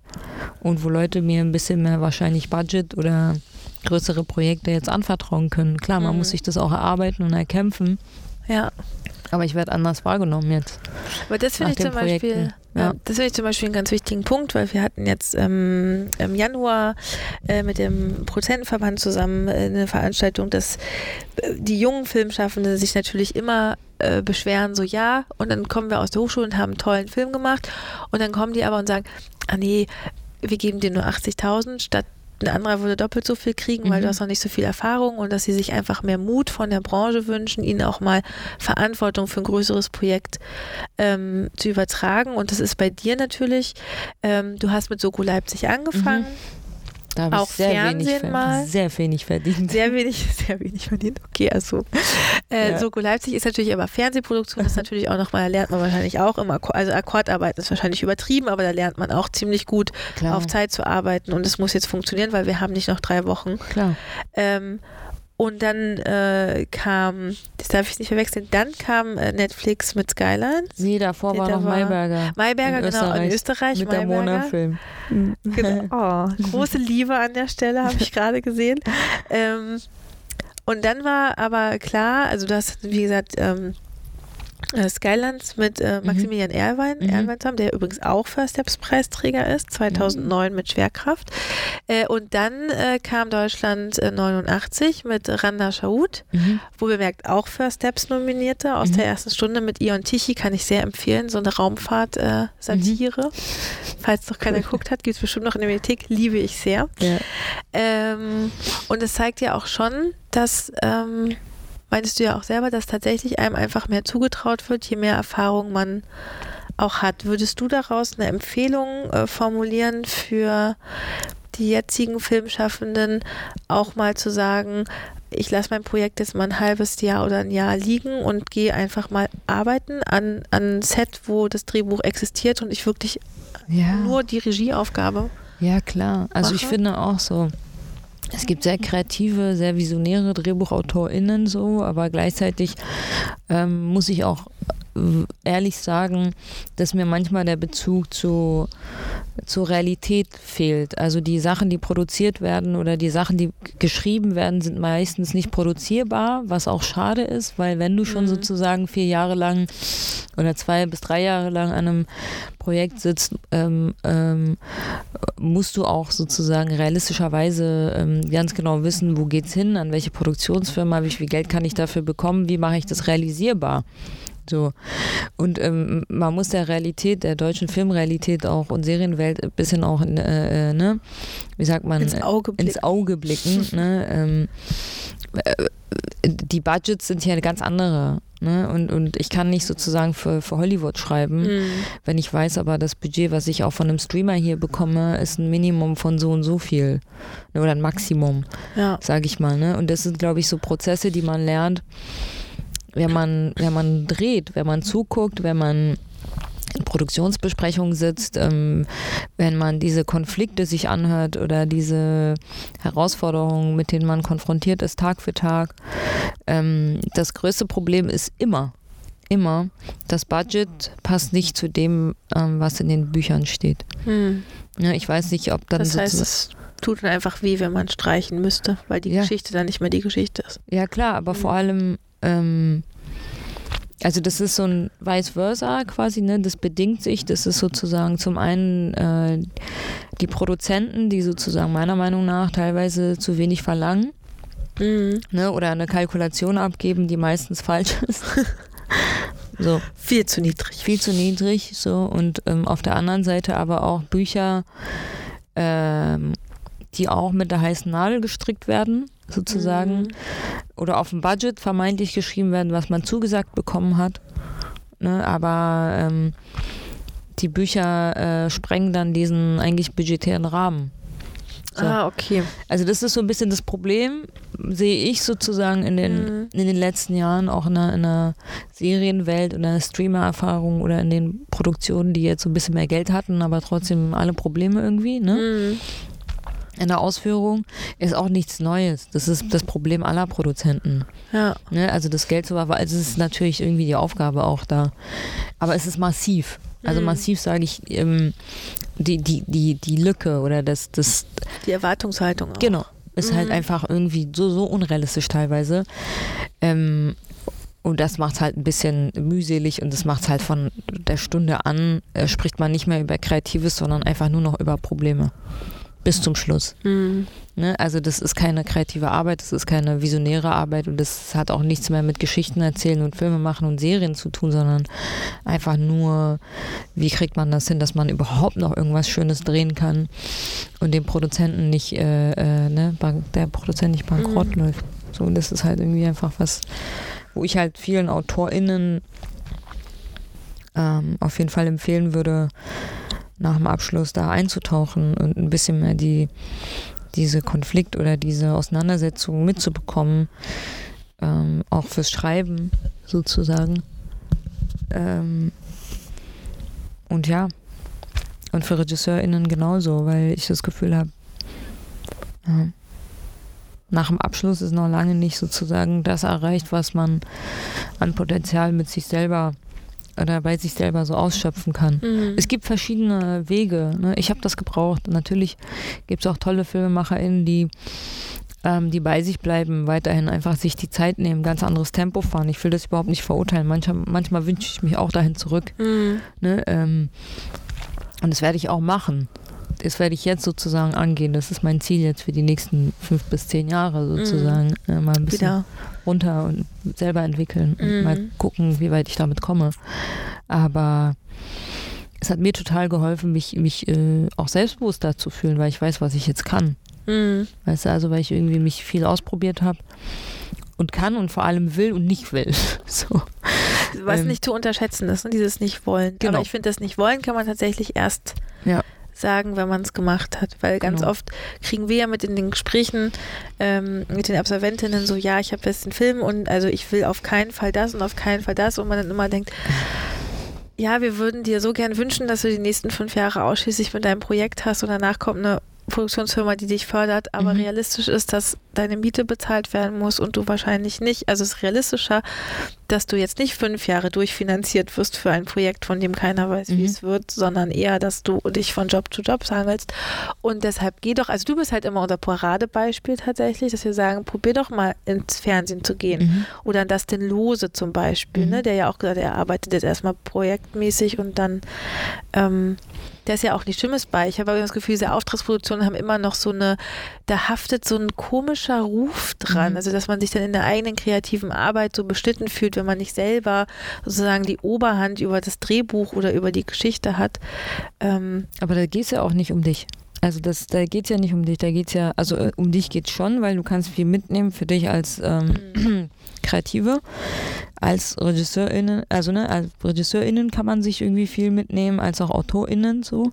und wo Leute mir ein bisschen mehr wahrscheinlich Budget oder größere Projekte jetzt anvertrauen können. Klar, man Mhm. muss sich das auch erarbeiten und erkämpfen, Ja. aber ich werde anders wahrgenommen jetzt. Aber das finde ich zum Projekten, Beispiel, ja. das finde ich zum Beispiel einen ganz wichtigen Punkt, weil wir hatten jetzt ähm, im Januar äh, mit dem Produzentenverband zusammen äh, eine Veranstaltung, dass äh, die jungen Filmschaffenden sich natürlich immer äh, beschweren, so ja, und dann kommen wir aus der Hochschule und haben einen tollen Film gemacht und dann kommen die aber und sagen, ah nee, wir geben dir nur 80.000 statt ein anderer würde doppelt so viel kriegen, weil Mhm. du hast noch nicht so viel Erfahrung und dass sie sich einfach mehr Mut von der Branche wünschen, ihnen auch mal Verantwortung für ein größeres Projekt ähm, zu übertragen. Und das ist bei dir natürlich, ähm, du hast mit Soko Leipzig angefangen, Da habe ich Auch sehr wenig, Fernsehen ver- mal? sehr wenig verdient. sehr wenig, sehr wenig verdient. Okay, also äh, Ja. Soko Leipzig ist natürlich aber Fernsehproduktion, das ist natürlich auch nochmal, da lernt man wahrscheinlich auch immer, also Akkordarbeit ist wahrscheinlich übertrieben, aber da lernt man auch ziemlich gut Klar, auf Zeit zu arbeiten und es muss jetzt funktionieren, weil wir haben nicht noch drei Wochen. klar. Ähm, und dann äh, kam, das darf ich nicht verwechseln, dann kam äh, Netflix mit Skylines. Nee, davor Nee, war da noch war- Mayberger. Mayberger, In genau, in Österreich. Österreich. Mit der Mayberger. Mona-Film. Genau. Oh, große Liebe an der Stelle, habe ich gerade gesehen. Ähm, und dann war aber klar, also du hast, wie gesagt, ähm, äh, Skylands mit äh, Maximilian Erlwein, Mhm. Erlwein zusammen, der übrigens auch First Steps Preisträger ist, 2009 mit Schwerkraft. Äh, und dann äh, kam Deutschland äh, 89 mit Randa Shaud, Mhm. wo bemerkt auch First Steps Nominierte aus Mhm. der ersten Stunde mit Ion Tichy kann ich sehr empfehlen. So eine Raumfahrt-Satire. Falls noch keiner geguckt hat, gibt es bestimmt noch in der Mediathek. Liebe ich sehr. Ja. Ähm, und es zeigt ja auch schon, dass, ähm, meinst du ja auch selber, dass tatsächlich einem einfach mehr zugetraut wird, je mehr Erfahrung man auch hat. Würdest du daraus eine Empfehlung äh, formulieren für die jetzigen Filmschaffenden, auch mal zu sagen, ich lasse mein Projekt jetzt mal ein halbes Jahr oder ein Jahr liegen und gehe einfach mal arbeiten an, an ein Set, wo das Drehbuch existiert und ich wirklich Ja. nur die Regieaufgabe. Ja, klar. Also ich mache. finde auch so. Es gibt sehr kreative, sehr visionäre DrehbuchautorInnen so, aber gleichzeitig ähm, muss ich auch äh, ehrlich sagen, dass mir manchmal der Bezug zu zur Realität fehlt. Also die Sachen, die produziert werden oder die Sachen, die geschrieben werden, sind meistens nicht produzierbar, was auch schade ist, weil wenn du schon mhm. sozusagen vier Jahre lang oder zwei bis drei Jahre lang an einem Projekt sitzt, ähm, ähm, musst du auch sozusagen realistischerweise ähm, ganz genau wissen, wo geht's hin, an welche Produktionsfirma, wie viel Geld kann ich dafür bekommen, wie mache ich das realisierbar. So. Und ähm, man muss der Realität, der deutschen Filmrealität auch und Serienwelt ein bisschen auch, in, äh, äh, ne, wie sagt man, ins Auge blicken. Ins Auge blicken ne? ähm, äh, die Budgets sind hier ganz andere. Ne? Und, und ich kann nicht sozusagen für, für Hollywood schreiben, mhm. wenn ich weiß, aber das Budget, was ich auch von einem Streamer hier bekomme, ist ein Minimum von so und so viel. Ne? Oder ein Maximum, ja. sage ich mal. Ne? Und das sind, glaube ich, so Prozesse, die man lernt wenn man, wenn man dreht, wenn man zuguckt, wenn man in Produktionsbesprechungen sitzt, ähm, wenn man diese Konflikte sich anhört oder diese Herausforderungen, mit denen man konfrontiert ist, Tag für Tag. Ähm, das größte Problem ist immer, immer, das Budget passt nicht zu dem, ähm, was in den Büchern steht. Hm. Ja, ich weiß nicht, ob dann. Das heißt, es tut dann einfach weh, wenn man streichen müsste, weil die ja. Geschichte dann nicht mehr die Geschichte ist. Ja, klar, aber hm. vor allem ähm, also das ist so ein vice versa quasi, ne? Das bedingt sich. Das ist sozusagen zum einen äh, die Produzenten, die sozusagen meiner Meinung nach teilweise zu wenig verlangen. Mhm. Ne? Oder eine Kalkulation abgeben, die meistens falsch ist. so. Viel zu niedrig. Viel zu niedrig. So. Und ähm, auf der anderen Seite aber auch Bücher, ähm, die auch mit der heißen Nadel gestrickt werden sozusagen. Mhm. Oder auf dem Budget vermeintlich geschrieben werden, was man zugesagt bekommen hat. Ne? Aber ähm, die Bücher äh, sprengen dann diesen eigentlich budgetären Rahmen. So. Ah, okay. Also das ist so ein bisschen das Problem, sehe ich sozusagen in den, mhm. in den letzten Jahren, auch in einer, in einer Serienwelt oder einer Streamer-Erfahrung oder in den Produktionen, die jetzt so ein bisschen mehr Geld hatten, aber trotzdem alle Probleme irgendwie. Ne? Mhm in der Ausführung ist auch nichts Neues. Das ist das Problem aller Produzenten. Ja. Ne? Also das Geld zu verwalten, also es ist natürlich irgendwie die Aufgabe auch da. Aber es ist massiv. Also mhm. massiv sage ich, ähm, die, die, die, die Lücke oder das, das. Die Erwartungshaltung auch. Genau. Ist halt mhm. halt einfach irgendwie so, so unrealistisch teilweise. Ähm, und das macht es halt ein bisschen mühselig und das macht es halt von der Stunde an, äh, spricht man nicht mehr über Kreatives, sondern einfach nur noch über Probleme bis zum Schluss. Mhm. Ne? Also das ist keine kreative Arbeit, das ist keine visionäre Arbeit und das hat auch nichts mehr mit Geschichten erzählen und Filme machen und Serien zu tun, sondern einfach nur, wie kriegt man das hin, dass man überhaupt noch irgendwas Schönes drehen kann und dem Produzenten nicht, äh, äh, ne, der Produzent nicht bankrott mhm. läuft. So, das ist halt irgendwie einfach was, wo ich halt vielen AutorInnen ähm, auf jeden Fall empfehlen würde, nach dem Abschluss da einzutauchen und ein bisschen mehr die, diese Konflikt oder diese Auseinandersetzung mitzubekommen, ähm, auch fürs Schreiben sozusagen. Ähm, und ja, und für RegisseurInnen genauso, weil ich das Gefühl habe, ja, nach dem Abschluss ist noch lange nicht sozusagen das erreicht, was man an Potenzial mit sich selber oder bei sich selber so ausschöpfen kann. Mhm. Es gibt verschiedene Wege. Ne? Ich habe das gebraucht. Natürlich gibt es auch tolle FilmemacherInnen, die ähm, die bei sich bleiben, weiterhin einfach sich die Zeit nehmen, ganz anderes Tempo fahren. Ich will das überhaupt nicht verurteilen. Manchmal, manchmal wünsche ich mich auch dahin zurück. Mhm. Ne? Ähm, und das werde ich auch machen das werde ich jetzt sozusagen angehen. Das ist mein Ziel jetzt für die nächsten fünf bis zehn Jahre sozusagen. Mhm. Ja, mal ein bisschen Wieder. runter und selber entwickeln und mhm. mal gucken, wie weit ich damit komme. Aber es hat mir total geholfen, mich, mich äh, auch selbstbewusster zu fühlen, weil ich weiß, was ich jetzt kann. Mhm. Weißt du, also weil ich irgendwie mich viel ausprobiert habe und kann und vor allem will und nicht will. so. Was ähm, nicht zu unterschätzen ist, ne? dieses Nicht-Wollen. Genau. Aber ich finde, das Nicht-Wollen kann man tatsächlich erst ja sagen, wenn man es gemacht hat. Weil ganz genau. oft kriegen wir ja mit in den Gesprächen ähm, mit den Absolventinnen so, ja, ich habe jetzt den Film und also ich will auf keinen Fall das und auf keinen Fall das und man dann immer denkt, ja, wir würden dir so gern wünschen, dass du die nächsten fünf Jahre ausschließlich mit deinem Projekt hast und danach kommt eine Produktionsfirma, die dich fördert, aber mhm. realistisch ist, dass deine Miete bezahlt werden muss und du wahrscheinlich nicht. Also es ist realistischer, dass du jetzt nicht fünf Jahre durchfinanziert wirst für ein Projekt, von dem keiner weiß, wie Mhm. es wird, sondern eher, dass du dich von Job zu Job hangelst. Und deshalb geh doch, also du bist halt immer unser Paradebeispiel tatsächlich, dass wir sagen, probier doch mal ins Fernsehen zu gehen. Mhm. Oder Dustin Lose zum Beispiel, Mhm. ne, der ja auch gesagt hat, er arbeitet jetzt erstmal projektmäßig und dann, ähm, der ist ja auch nicht Schlimmes bei. Ich habe aber das Gefühl, diese Auftragsproduktionen haben immer noch so eine, da haftet so ein komischer Ruf dran. Mhm. Also, dass man sich dann in der eigenen kreativen Arbeit so beschnitten fühlt, wenn man nicht selber sozusagen die Oberhand über das Drehbuch oder über die Geschichte hat. Ähm, Aber da geht es ja auch nicht um dich. Also das, da geht es ja nicht um dich, da geht es ja, also äh, um dich geht es schon, weil du kannst viel mitnehmen für dich als ähm, Kreative, als RegisseurInnen, also ne, als RegisseurInnen kann man sich irgendwie viel mitnehmen, als auch AutorInnen so,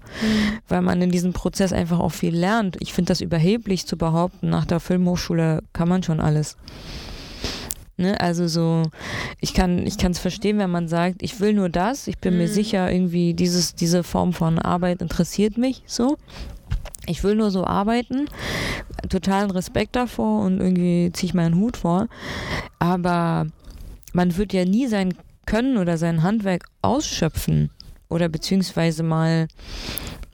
weil man in diesem Prozess einfach auch viel lernt. Ich finde das überheblich zu behaupten, nach der Filmhochschule kann man schon alles. Ne, also so, ich kann ich kann es verstehen, wenn man sagt, ich will nur das, ich bin mir Mhm. sicher, irgendwie dieses, diese Form von Arbeit interessiert mich so. Ich will nur so arbeiten, totalen Respekt davor und irgendwie ziehe ich meinen Hut vor. Aber man wird ja nie sein Können oder sein Handwerk ausschöpfen oder beziehungsweise mal,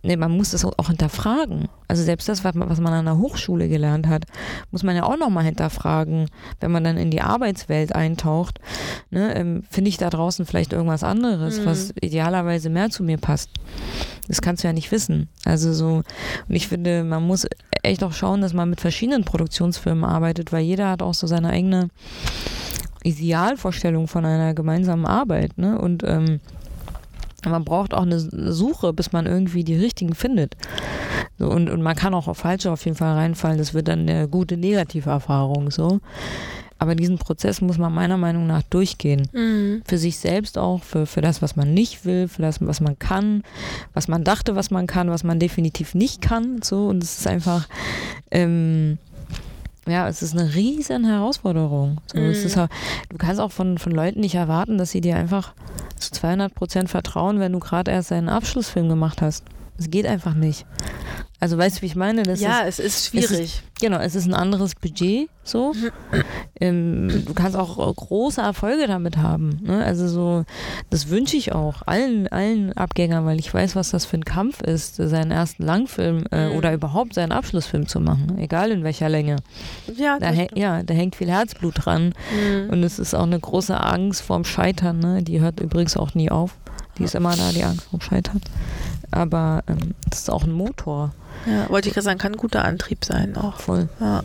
nee, man muss das auch hinterfragen. Also selbst das, was man, was man an der Hochschule gelernt hat, muss man ja auch nochmal hinterfragen, wenn man dann in die Arbeitswelt eintaucht. Ne, ähm, Finde ich da draußen vielleicht irgendwas anderes, Mhm. was idealerweise mehr zu mir passt. Das kannst du ja nicht wissen. Also so, und ich finde, man muss echt auch schauen, dass man mit verschiedenen Produktionsfirmen arbeitet, weil jeder hat auch so seine eigene Idealvorstellung von einer gemeinsamen Arbeit. Ne? Und ähm, man braucht auch eine Suche, bis man irgendwie die richtigen findet. So, und, und man kann auch auf falsche auf jeden Fall reinfallen. Das wird dann eine gute negative Erfahrung. So. Aber diesen Prozess muss man meiner Meinung nach durchgehen. Mhm. Für sich selbst auch, für, für das, was man nicht will, für das, was man kann, was man dachte, was man kann, was man definitiv nicht kann. So. Und es ist einfach, ähm, ja, es ist eine riesen Herausforderung. So, es Mhm. ist, du kannst auch von, von Leuten nicht erwarten, dass sie dir einfach zu 200 Prozent vertrauen, wenn du gerade erst einen Abschlussfilm gemacht hast. Das geht einfach nicht. Also weißt du, wie ich meine? Das ja, ist, es ist schwierig. Genau, es ist ein anderes Budget so. ähm, du kannst auch große Erfolge damit haben. Ne? Also so, das wünsche ich auch allen, allen Abgängern, weil ich weiß, was das für ein Kampf ist, seinen ersten Langfilm äh, Mhm. oder überhaupt seinen Abschlussfilm zu machen, egal in welcher Länge. ja, Da, ja, da hängt viel Herzblut dran Mhm. und es ist auch eine große Angst vorm Scheitern. Ne? Die hört übrigens auch nie auf. Die ist immer da, die Angst vorm Scheitern. Aber ähm, das ist auch ein Motor, ja, wollte ich gerade sagen, kann ein guter Antrieb sein auch. voll. Ja.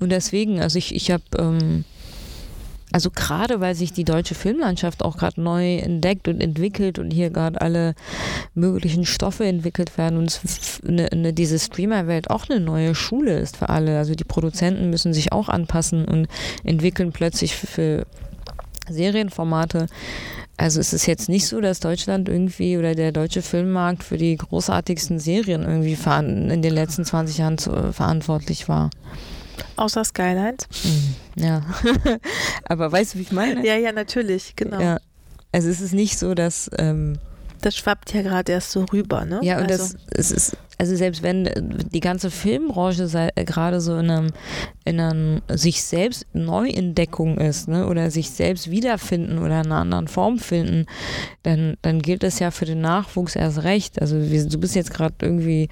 Und deswegen, also ich, ich habe, ähm, also gerade weil sich die deutsche Filmlandschaft auch gerade neu entdeckt und entwickelt und hier gerade alle möglichen Stoffe entwickelt werden und eine, eine, diese Streamer-Welt auch eine neue Schule ist für alle. Also die Produzenten müssen sich auch anpassen und entwickeln plötzlich für, für Serienformate. Also es ist jetzt nicht so, dass Deutschland irgendwie oder der deutsche Filmmarkt für die großartigsten Serien irgendwie in den letzten 20 Jahren zu, verantwortlich war. Außer Skylines. Mhm. Ja. Aber weißt du, wie ich meine? Ja, ja, natürlich, genau. Ja. Also es ist nicht so, dass ähm, Das schwappt ja gerade erst so rüber, ne? ja und also, das ist also selbst wenn äh, die ganze Filmbranche äh, gerade so in einem in einer sich selbst Neuentdeckung ist, ne, oder sich selbst wiederfinden oder in einer anderen Form finden, dann dann gilt das ja für den Nachwuchs erst recht. Also wir, du bist jetzt gerade irgendwie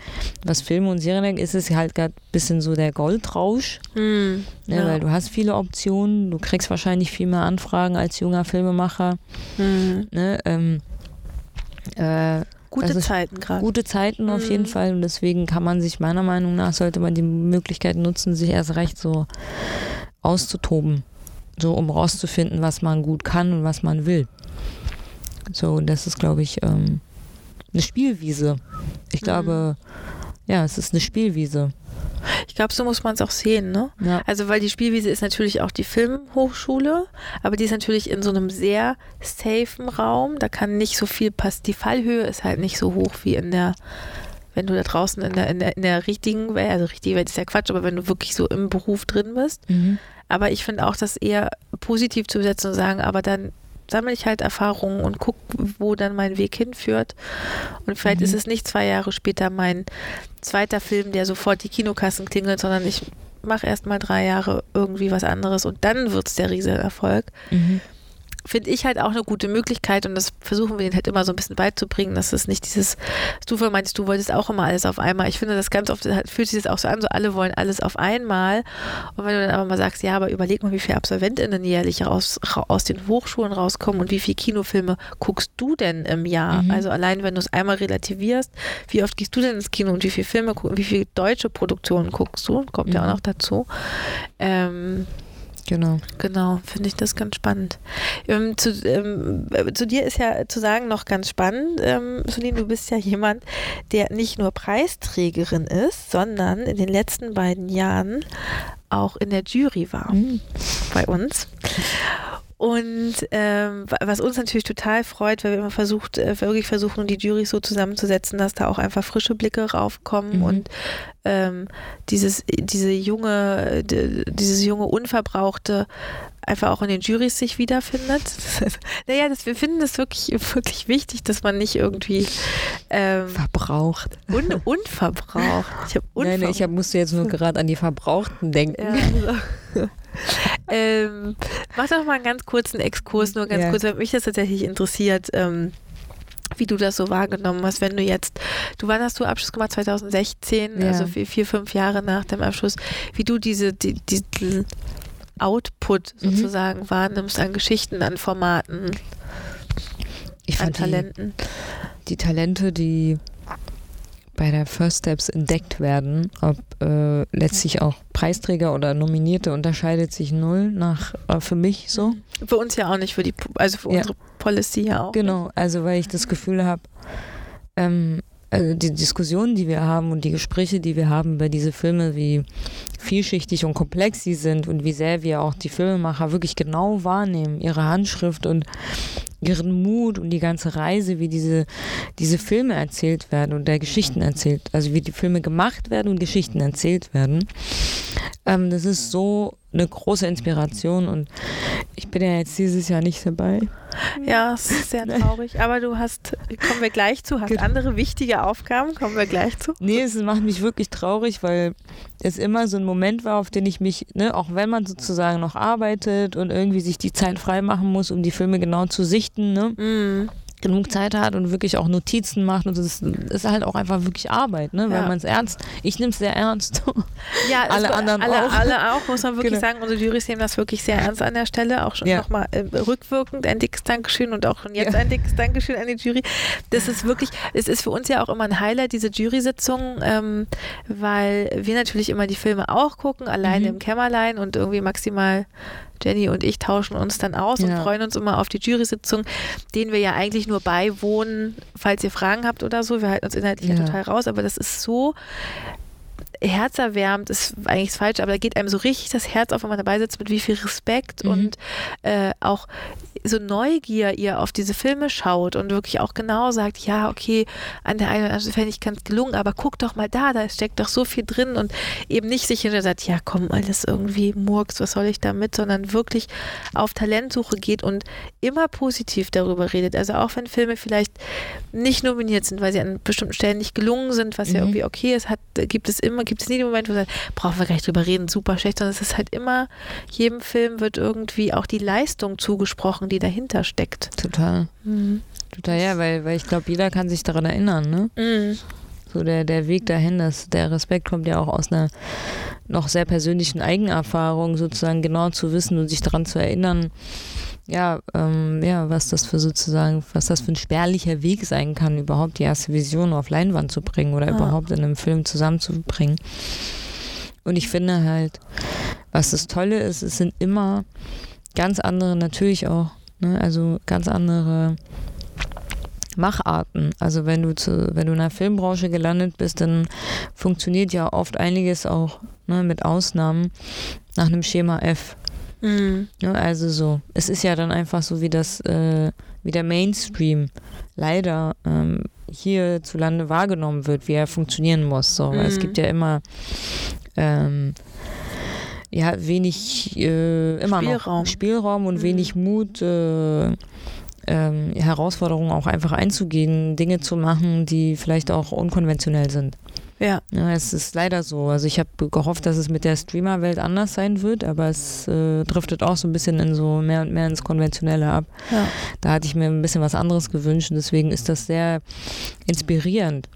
was Filme und Serien angeht, ist es halt gerade ein bisschen so der Goldrausch. hm, Ne, ja. Weil du hast viele Optionen, du kriegst wahrscheinlich viel mehr Anfragen als junger Filmemacher. hm. Ne? Ähm, äh, Gute Also, Zeiten gerade. gute Zeiten auf Mhm. jeden Fall und deswegen kann man sich meiner Meinung nach, sollte man die Möglichkeit nutzen, sich erst recht so auszutoben. So um rauszufinden, was man gut kann und was man will. So, das ist, glaube ich, ähm, eine Spielwiese. Ich glaube, ja, es ist eine Spielwiese. Ich glaube, so muss man es auch sehen, ne? Ja. Also, weil die Spielwiese ist natürlich auch die Filmhochschule, aber die ist natürlich in so einem sehr safen Raum. Da kann nicht so viel passieren. Die Fallhöhe ist halt nicht so hoch wie in der, wenn du da draußen in der, in der, in der richtigen Welt, also richtige Welt ist ja Quatsch, aber wenn du wirklich so im Beruf drin bist. Mhm. Aber ich finde auch, das eher positiv zu besetzen und sagen, aber dann sammle ich halt Erfahrungen und gucke, wo dann mein Weg hinführt. Und vielleicht Mhm. ist es nicht zwei Jahre später mein zweiter Film, der sofort die Kinokassen klingelt, sondern ich mach erst mal drei Jahre irgendwie was anderes und dann wird es der Riesenerfolg. Mhm. Finde ich halt auch eine gute Möglichkeit und das versuchen wir denen halt immer so ein bisschen beizubringen, dass es nicht dieses, du meintest, du wolltest auch immer alles auf einmal. Ich finde das ganz oft, fühlt sich das auch so an, so alle wollen alles auf einmal. Und wenn du dann aber mal sagst, ja, aber überleg mal, wie viele AbsolventInnen jährlich raus, ra- aus den Hochschulen rauskommen und wie viele Kinofilme guckst du denn im Jahr? Mhm. Also allein, wenn du es einmal relativierst, wie oft gehst du denn ins Kino und wie viele Filme, wie viele deutsche Produktionen guckst du? Kommt ja Mhm. auch noch dazu. Ähm, Genau. Genau, finde ich das ganz spannend. Ähm, zu, ähm, äh, zu dir ist ja zu sagen noch ganz spannend, ähm, Celine, du bist ja jemand, der nicht nur Preisträgerin ist, sondern in den letzten beiden Jahren auch in der Jury war Mhm. bei uns. Und ähm, wa- was uns natürlich total freut, weil wir immer versucht, äh, wirklich versuchen, die Jury so zusammenzusetzen, dass da auch einfach frische Blicke raufkommen Mhm. und ähm, dieses, diese junge, dieses junge, unverbrauchte einfach auch in den Juries sich wiederfindet. naja, das, wir finden das wirklich, wirklich wichtig, dass man nicht irgendwie ähm, Verbraucht. un, unverbraucht. Ich habe Nein, nein, ich hab, musste jetzt nur gerade an die Verbrauchten denken. ja, so. ähm, mach doch mal einen ganz kurzen Exkurs, nur ganz Ja. kurz, weil mich das tatsächlich interessiert, ähm, wie du das so wahrgenommen hast, wenn du jetzt, du wann hast du Abschluss gemacht? 2016, Ja. also vier, vier, fünf Jahre nach dem Abschluss, wie du diese, die, diesen Output Mhm. sozusagen wahrnimmst an Geschichten, an Formaten, Ich an fand die, Talenten. die Talente, die bei der First Steps entdeckt werden, ob äh, letztlich auch Preisträger oder Nominierte, unterscheidet sich null nach äh, für mich so. Für uns ja auch nicht, für die, also für Ja. unsere Policy ja auch. Genau, also weil ich das Gefühl habe, ähm, also die Diskussionen, die wir haben und die Gespräche, die wir haben über diese Filme, wie vielschichtig und komplex sie sind und wie sehr wir auch die Filmemacher wirklich genau wahrnehmen, ihre Handschrift und ihren Mut und die ganze Reise, wie diese, diese Filme erzählt werden und der Geschichten erzählt, also wie die Filme gemacht werden und Geschichten erzählt werden. Ähm, das ist so eine große Inspiration und ich bin ja jetzt dieses Jahr nicht dabei. Ja, es ist sehr traurig. Aber du hast, kommen wir gleich zu, hast Genau. andere wichtige Aufgaben, kommen wir gleich zu. Nee, es macht mich wirklich traurig, weil es immer so ein Moment war, auf den ich mich, ne, auch wenn man sozusagen noch arbeitet und irgendwie sich die Zeit freimachen muss, um die Filme genau zu sichten, ne, Mhm. Genug Zeit hat und wirklich auch Notizen macht und es ist, halt auch einfach wirklich Arbeit, ne, weil Ja. man es ernst, ich nehme es sehr ernst. Ja, es Alle war- anderen alle, auch. Alle auch, muss man wirklich Genau. sagen. Unsere Jurys nehmen das wirklich sehr ernst an der Stelle. Auch schon Ja. nochmal äh, rückwirkend ein dickes Dankeschön und auch schon jetzt Ja. ein dickes Dankeschön an die Jury. Das ist wirklich, es ist für uns ja auch immer ein Highlight, diese Jury-Sitzung, ähm, weil wir natürlich immer die Filme auch gucken, alleine Mhm. im Kämmerlein und irgendwie maximal Jenny und ich tauschen uns dann aus und Ja. freuen uns immer auf die Jury-Sitzung, denen wir ja eigentlich nur beiwohnen, falls ihr Fragen habt oder so. Wir halten uns inhaltlich ja Ja. total raus, aber das ist so herzerwärmend, ist eigentlich falsch, aber da geht einem so richtig das Herz auf, wenn man dabei sitzt, mit wie viel Respekt Mhm. und äh, auch so Neugier ihr auf diese Filme schaut und wirklich auch genau sagt, ja, okay, an der einen oder anderen Stelle nicht ganz gelungen, aber guck doch mal da, da steckt doch so viel drin und eben nicht sich hinter sagt, ja, komm, alles irgendwie Murks, was soll ich damit, sondern wirklich auf Talentsuche geht und immer positiv darüber redet. Also auch wenn Filme vielleicht nicht nominiert sind, weil sie an bestimmten Stellen nicht gelungen sind, was ja Mhm. irgendwie okay ist, hat, gibt es immer, gibt es nie den Moment, wo man sagt, brauchen wir gar nicht drüber reden, super schlecht, sondern es ist halt immer, jedem Film wird irgendwie auch die Leistung zugesprochen, die dahinter steckt. Total. Mhm. Total, ja, weil, weil ich glaube, jeder kann sich daran erinnern, ne? Mhm. So der, der Weg dahin, das, der Respekt kommt ja auch aus einer noch sehr persönlichen Eigenerfahrung, sozusagen genau zu wissen und sich daran zu erinnern, ja, ähm, ja, was das für sozusagen, was das für ein spärlicher Weg sein kann, überhaupt die erste Vision auf Leinwand zu bringen oder Ja. überhaupt in einem Film zusammenzubringen. Und ich finde halt, was das Tolle ist, es sind immer ganz andere, natürlich auch, ne, also ganz andere Macharten. Also wenn du zu, wenn du in der Filmbranche gelandet bist, dann funktioniert ja oft einiges auch ne, mit Ausnahmen nach einem Schema F. Mhm. Ne? Also so. Es ist ja dann einfach so wie das, äh, wie der Mainstream leider ähm, hierzulande wahrgenommen wird, wie er funktionieren muss. So. Weil Es Mhm. gibt ja immer ähm, ja, wenig äh, immer Spielraum. noch Spielraum und Mhm. wenig Mut, äh, ähm, Herausforderungen auch einfach einzugehen, Dinge zu machen, die vielleicht auch unkonventionell sind. Ja. Ja, es ist leider so. Also ich habe gehofft, dass es mit der Streamer-Welt anders sein wird, aber es äh, driftet auch so ein bisschen in so mehr und mehr ins Konventionelle ab. Ja. Da hatte ich mir ein bisschen was anderes gewünscht und deswegen ist das sehr inspirierend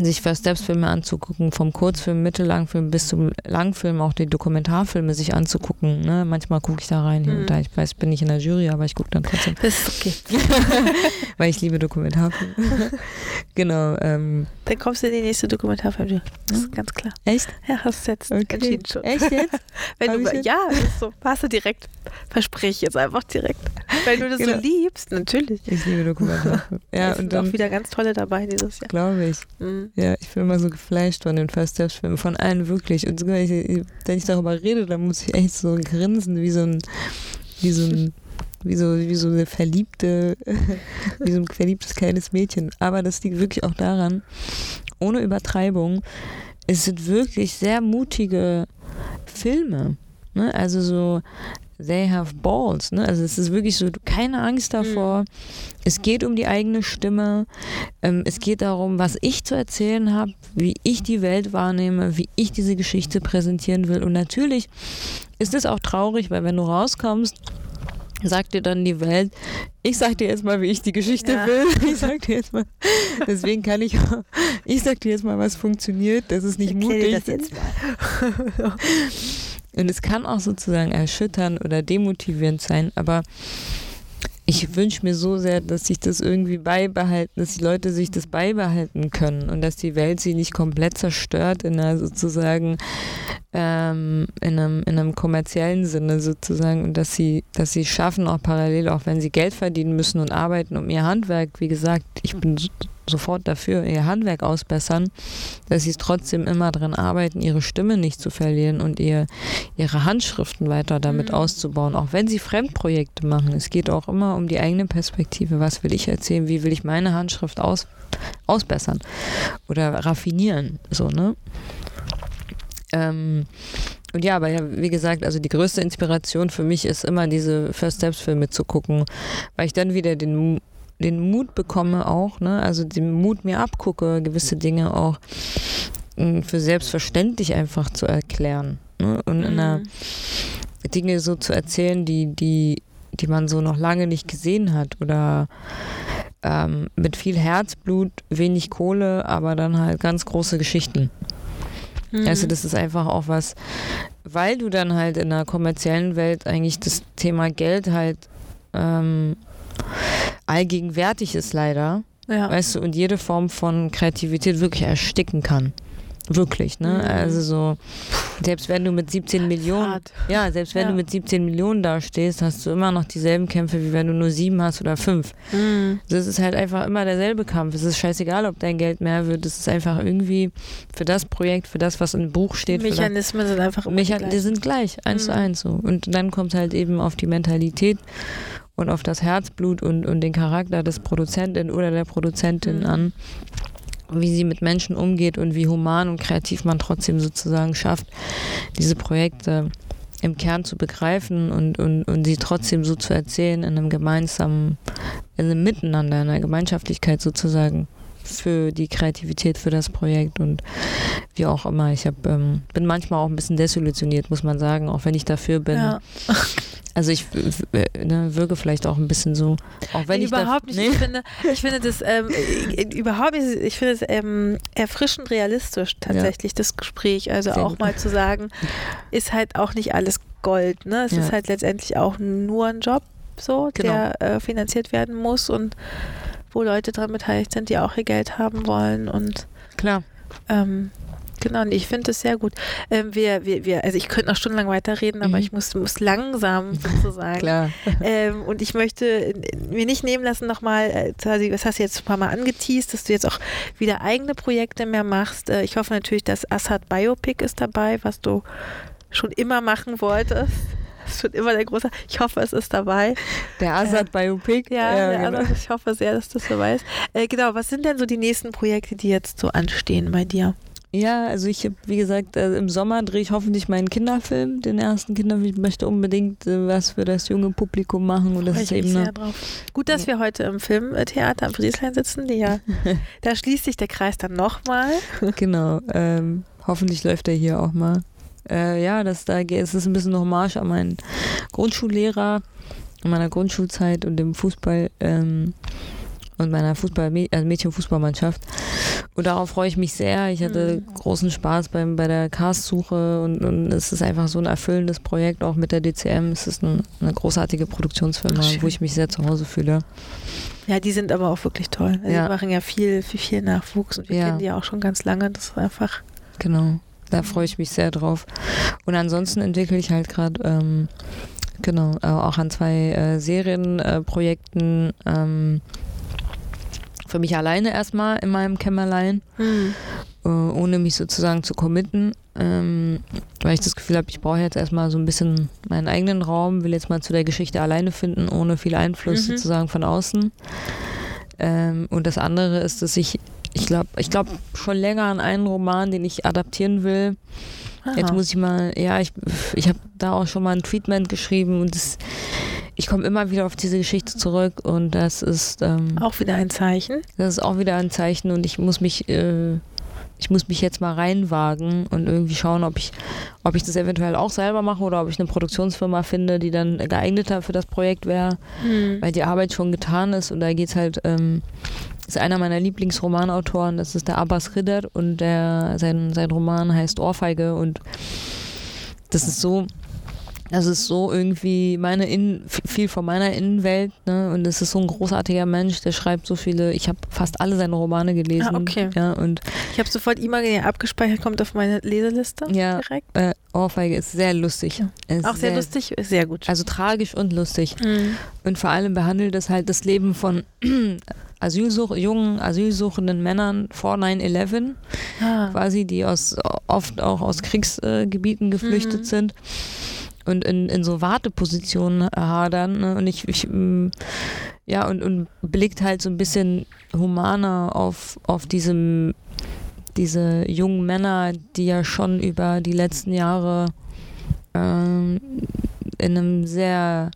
sich First Steps Filme anzugucken, vom Kurzfilm, Mittellangfilm bis zum Langfilm, auch die Dokumentarfilme sich anzugucken. Ne? Manchmal gucke ich da rein, Mhm. und da. Ich weiß, bin nicht in der Jury, aber ich gucke dann trotzdem, Das ist okay. weil ich liebe Dokumentarfilme. genau. Ähm, Dann kommst du in die nächste Dokumentarfilm. Das ist ganz klar. echt? Ja, hast du jetzt entschieden schon. Echt jetzt? Wenn Hab du, ich jetzt? ja, so. Du direkt. Versprich jetzt einfach direkt. Wenn du das Genau. so liebst, natürlich. Ich liebe Dokumentarfilme. Ja, es und sind auch dann wieder ganz tolle dabei dieses Jahr. glaube ich. Mhm. Ja, ich bin immer so geflasht von den First Steps Filmen, von allen wirklich. Und sogar, ich, wenn ich darüber rede, dann muss ich echt so grinsen, wie so ein, wie so ein, wie so, wie so eine verliebte, wie so ein verliebtes kleines Mädchen. Aber das liegt wirklich auch daran, ohne Übertreibung, es sind wirklich sehr mutige Filme. Ne? Also so, they have balls. Ne? Also es ist wirklich so, keine Angst davor. Es geht um die eigene Stimme. Ähm, es geht darum, was ich zu erzählen habe, wie ich die Welt wahrnehme, wie ich diese Geschichte präsentieren will. Und natürlich ist es auch traurig, weil wenn du rauskommst, sagt dir dann die Welt, ich sag dir jetzt mal, wie ich die Geschichte Ja. will. Ich sag dir jetzt mal, deswegen kann ich ich sag dir jetzt mal, was funktioniert, das ist nicht dir mutig. das jetzt mal. Und es kann auch sozusagen erschüttern oder demotivierend sein, aber ich wünsche mir so sehr, dass sich das irgendwie beibehalten, dass die Leute sich das beibehalten können und dass die Welt sie nicht komplett zerstört in einer sozusagen ähm, in, einem, in einem kommerziellen Sinne sozusagen und dass sie, dass sie schaffen, auch parallel, auch wenn sie Geld verdienen müssen und arbeiten, um ihr Handwerk, wie gesagt, ich bin sofort dafür, ihr Handwerk ausbessern, dass sie es trotzdem immer dran arbeiten, ihre Stimme nicht zu verlieren und ihr, ihre Handschriften weiter damit Mhm. auszubauen, auch wenn sie Fremdprojekte machen. Es geht auch immer um die eigene Perspektive. Was will ich erzählen? Wie will ich meine Handschrift aus, ausbessern oder raffinieren? So, ne? Ähm, und ja, aber ja, wie gesagt, also die größte Inspiration für mich ist immer diese First Steps Filme zu gucken, weil ich dann wieder den, den Mut bekomme auch, ne, also den Mut mir abgucke, gewisse Dinge auch mh, für selbstverständlich einfach zu erklären. Ne? Und Mhm. Dinge so zu erzählen, die, die, die man so noch lange nicht gesehen hat oder ähm, mit viel Herzblut, wenig Kohle, aber dann halt ganz große Geschichten. Mhm. Also das ist einfach auch was, weil du dann halt in der kommerziellen Welt eigentlich das Thema Geld halt ähm, allgegenwärtig ist leider, ja. weißt du, und jede Form von Kreativität wirklich ersticken kann. Wirklich, ne? Mhm. Also so, selbst wenn du mit 17 Millionen, Hart. ja, selbst wenn Ja. du mit 17 Millionen dastehst, hast du immer noch dieselben Kämpfe, wie wenn du nur sieben hast oder fünf. Mhm. Das ist halt einfach immer derselbe Kampf. Es ist scheißegal, ob dein Geld mehr wird. Es ist einfach irgendwie für das Projekt, für das, was im Buch steht. das- Mechanismen sind einfach immer Mecha die die sind gleich, eins zu Mhm. eins so. Und dann kommt halt eben auf die Mentalität und auf das Herzblut und, und den Charakter des Produzenten oder der Produzentin Mhm. an, wie sie mit Menschen umgeht und wie human und kreativ man trotzdem sozusagen schafft, diese Projekte im Kern zu begreifen und, und, und sie trotzdem so zu erzählen in einem gemeinsamen, in einem Miteinander, in einer Gemeinschaftlichkeit sozusagen für die Kreativität für das Projekt und wie auch immer. Ich hab, ähm, bin manchmal auch ein bisschen desillusioniert, muss man sagen, auch wenn ich dafür bin. Ja. Also ich äh, ne, wirke vielleicht auch ein bisschen so, auch wenn Nee, ich da- überhaupt nicht. Nee. Ich finde, ich finde das ähm, äh, überhaupt nicht, ich finde es ähm, erfrischend realistisch tatsächlich, das Gespräch. Also Sehr auch gut. mal zu sagen, ist halt auch nicht alles Gold. Ne? Es Ja. ist halt letztendlich auch nur ein Job, so, Genau. der äh, finanziert werden muss und wo Leute dran beteiligt sind, die auch ihr Geld haben wollen und Klar. ähm, Genau, und ich finde es sehr gut. Ähm, wir, wir, wir, also ich könnte noch stundenlang weiterreden, aber Mhm. ich muss, muss langsam sozusagen. Klar. Ähm, und ich möchte mir nicht nehmen lassen, nochmal, äh, das hast du jetzt ein paar Mal angeteased, dass du jetzt auch wieder eigene Projekte mehr machst. Äh, ich hoffe natürlich, dass Assad Biopic ist dabei, was du schon immer machen wolltest. Das ist schon immer der große. Ich hoffe, es ist dabei. Der Assad Biopic. Ja, ja der genau. Assad, ich hoffe sehr, dass das dabei ist. Äh, genau, was sind denn so die nächsten Projekte, die jetzt so anstehen bei dir? Ja, also ich habe, wie gesagt, äh, im Sommer drehe ich hoffentlich meinen Kinderfilm, den ersten Kinderfilm. Ich möchte unbedingt äh, was für das junge Publikum machen. Und das Freue ist eben sehr drauf. Gut, dass wir heute im Filmtheater am Friedrichshain sitzen. Die ja, da schließt sich der Kreis dann nochmal. genau. Ähm, hoffentlich läuft er hier auch mal. Äh, ja, das da es ist ein bisschen Hommage an meinen Grundschullehrer in meiner Grundschulzeit und dem Fußball ähm, und meiner Fußball also Mädchenfußballmannschaft. Und darauf freue ich mich sehr. Ich hatte großen Spaß beim, bei der Castsuche und, und es ist einfach so ein erfüllendes Projekt, auch mit der DCM. Es ist ein, eine großartige Produktionsfirma, Ach, wo ich mich sehr zu Hause fühle. Ja, die sind aber auch wirklich toll. Also Ja. Die machen ja viel, viel, viel Nachwuchs und wir Ja. kennen die ja auch schon ganz lange. Das ist einfach. Genau, da freue ich mich sehr drauf. Und ansonsten entwickle ich halt gerade, ähm, genau, äh, auch an zwei äh, Serienprojekten. Äh, ähm, für mich alleine erstmal in meinem Kämmerlein, äh, ohne mich sozusagen zu committen, ähm, weil ich das Gefühl habe, ich brauche jetzt erstmal so ein bisschen meinen eigenen Raum, will jetzt mal zu der Geschichte alleine finden, ohne viel Einfluss Mhm. sozusagen von außen. Ähm, und das andere ist, dass ich, ich glaube, ich glaube schon länger an einen Roman, den ich adaptieren will. Jetzt Aha. muss ich mal, ja, ich, ich habe da auch schon mal ein Treatment geschrieben und das, ich komme immer wieder auf diese Geschichte zurück und das ist, ähm, auch wieder ein Zeichen. das ist auch wieder ein Zeichen und ich muss mich, äh, ich muss mich jetzt mal reinwagen und irgendwie schauen, ob ich, ob ich das eventuell auch selber mache oder ob ich eine Produktionsfirma finde, die dann geeigneter für das Projekt wäre, weil die Arbeit schon getan ist und da geht's halt, ähm, ist einer meiner Lieblingsromanautoren, das ist der Abbas Riddert und der, sein, sein Roman heißt Ohrfeige und das ist so, das ist so irgendwie meine Innen, viel von meiner Innenwelt, ne? Und es ist so ein großartiger Mensch, der schreibt so viele, ich habe fast alle seine Romane gelesen. Ah, okay. Ja, und Ich habe sofort imaginär abgespeichert, kommt auf meine Leseliste Ja. direkt. äh, Ohrfeige ist sehr lustig. Ist Auch sehr, lustig, sehr gut. Also tragisch und lustig. Mhm. Und vor allem behandelt es halt das Leben von Asylsuch jungen asylsuchenden Männern vor 9-11, Ah. quasi, die aus oft auch aus Kriegsgebieten geflüchtet Mhm. sind und in, in so Wartepositionen hadern. Ne? Und ich, ich mm, ja, und, und blickt halt so ein bisschen humaner auf, auf diesem, diese jungen Männer, die ja schon über die letzten Jahre ähm, in einem sehr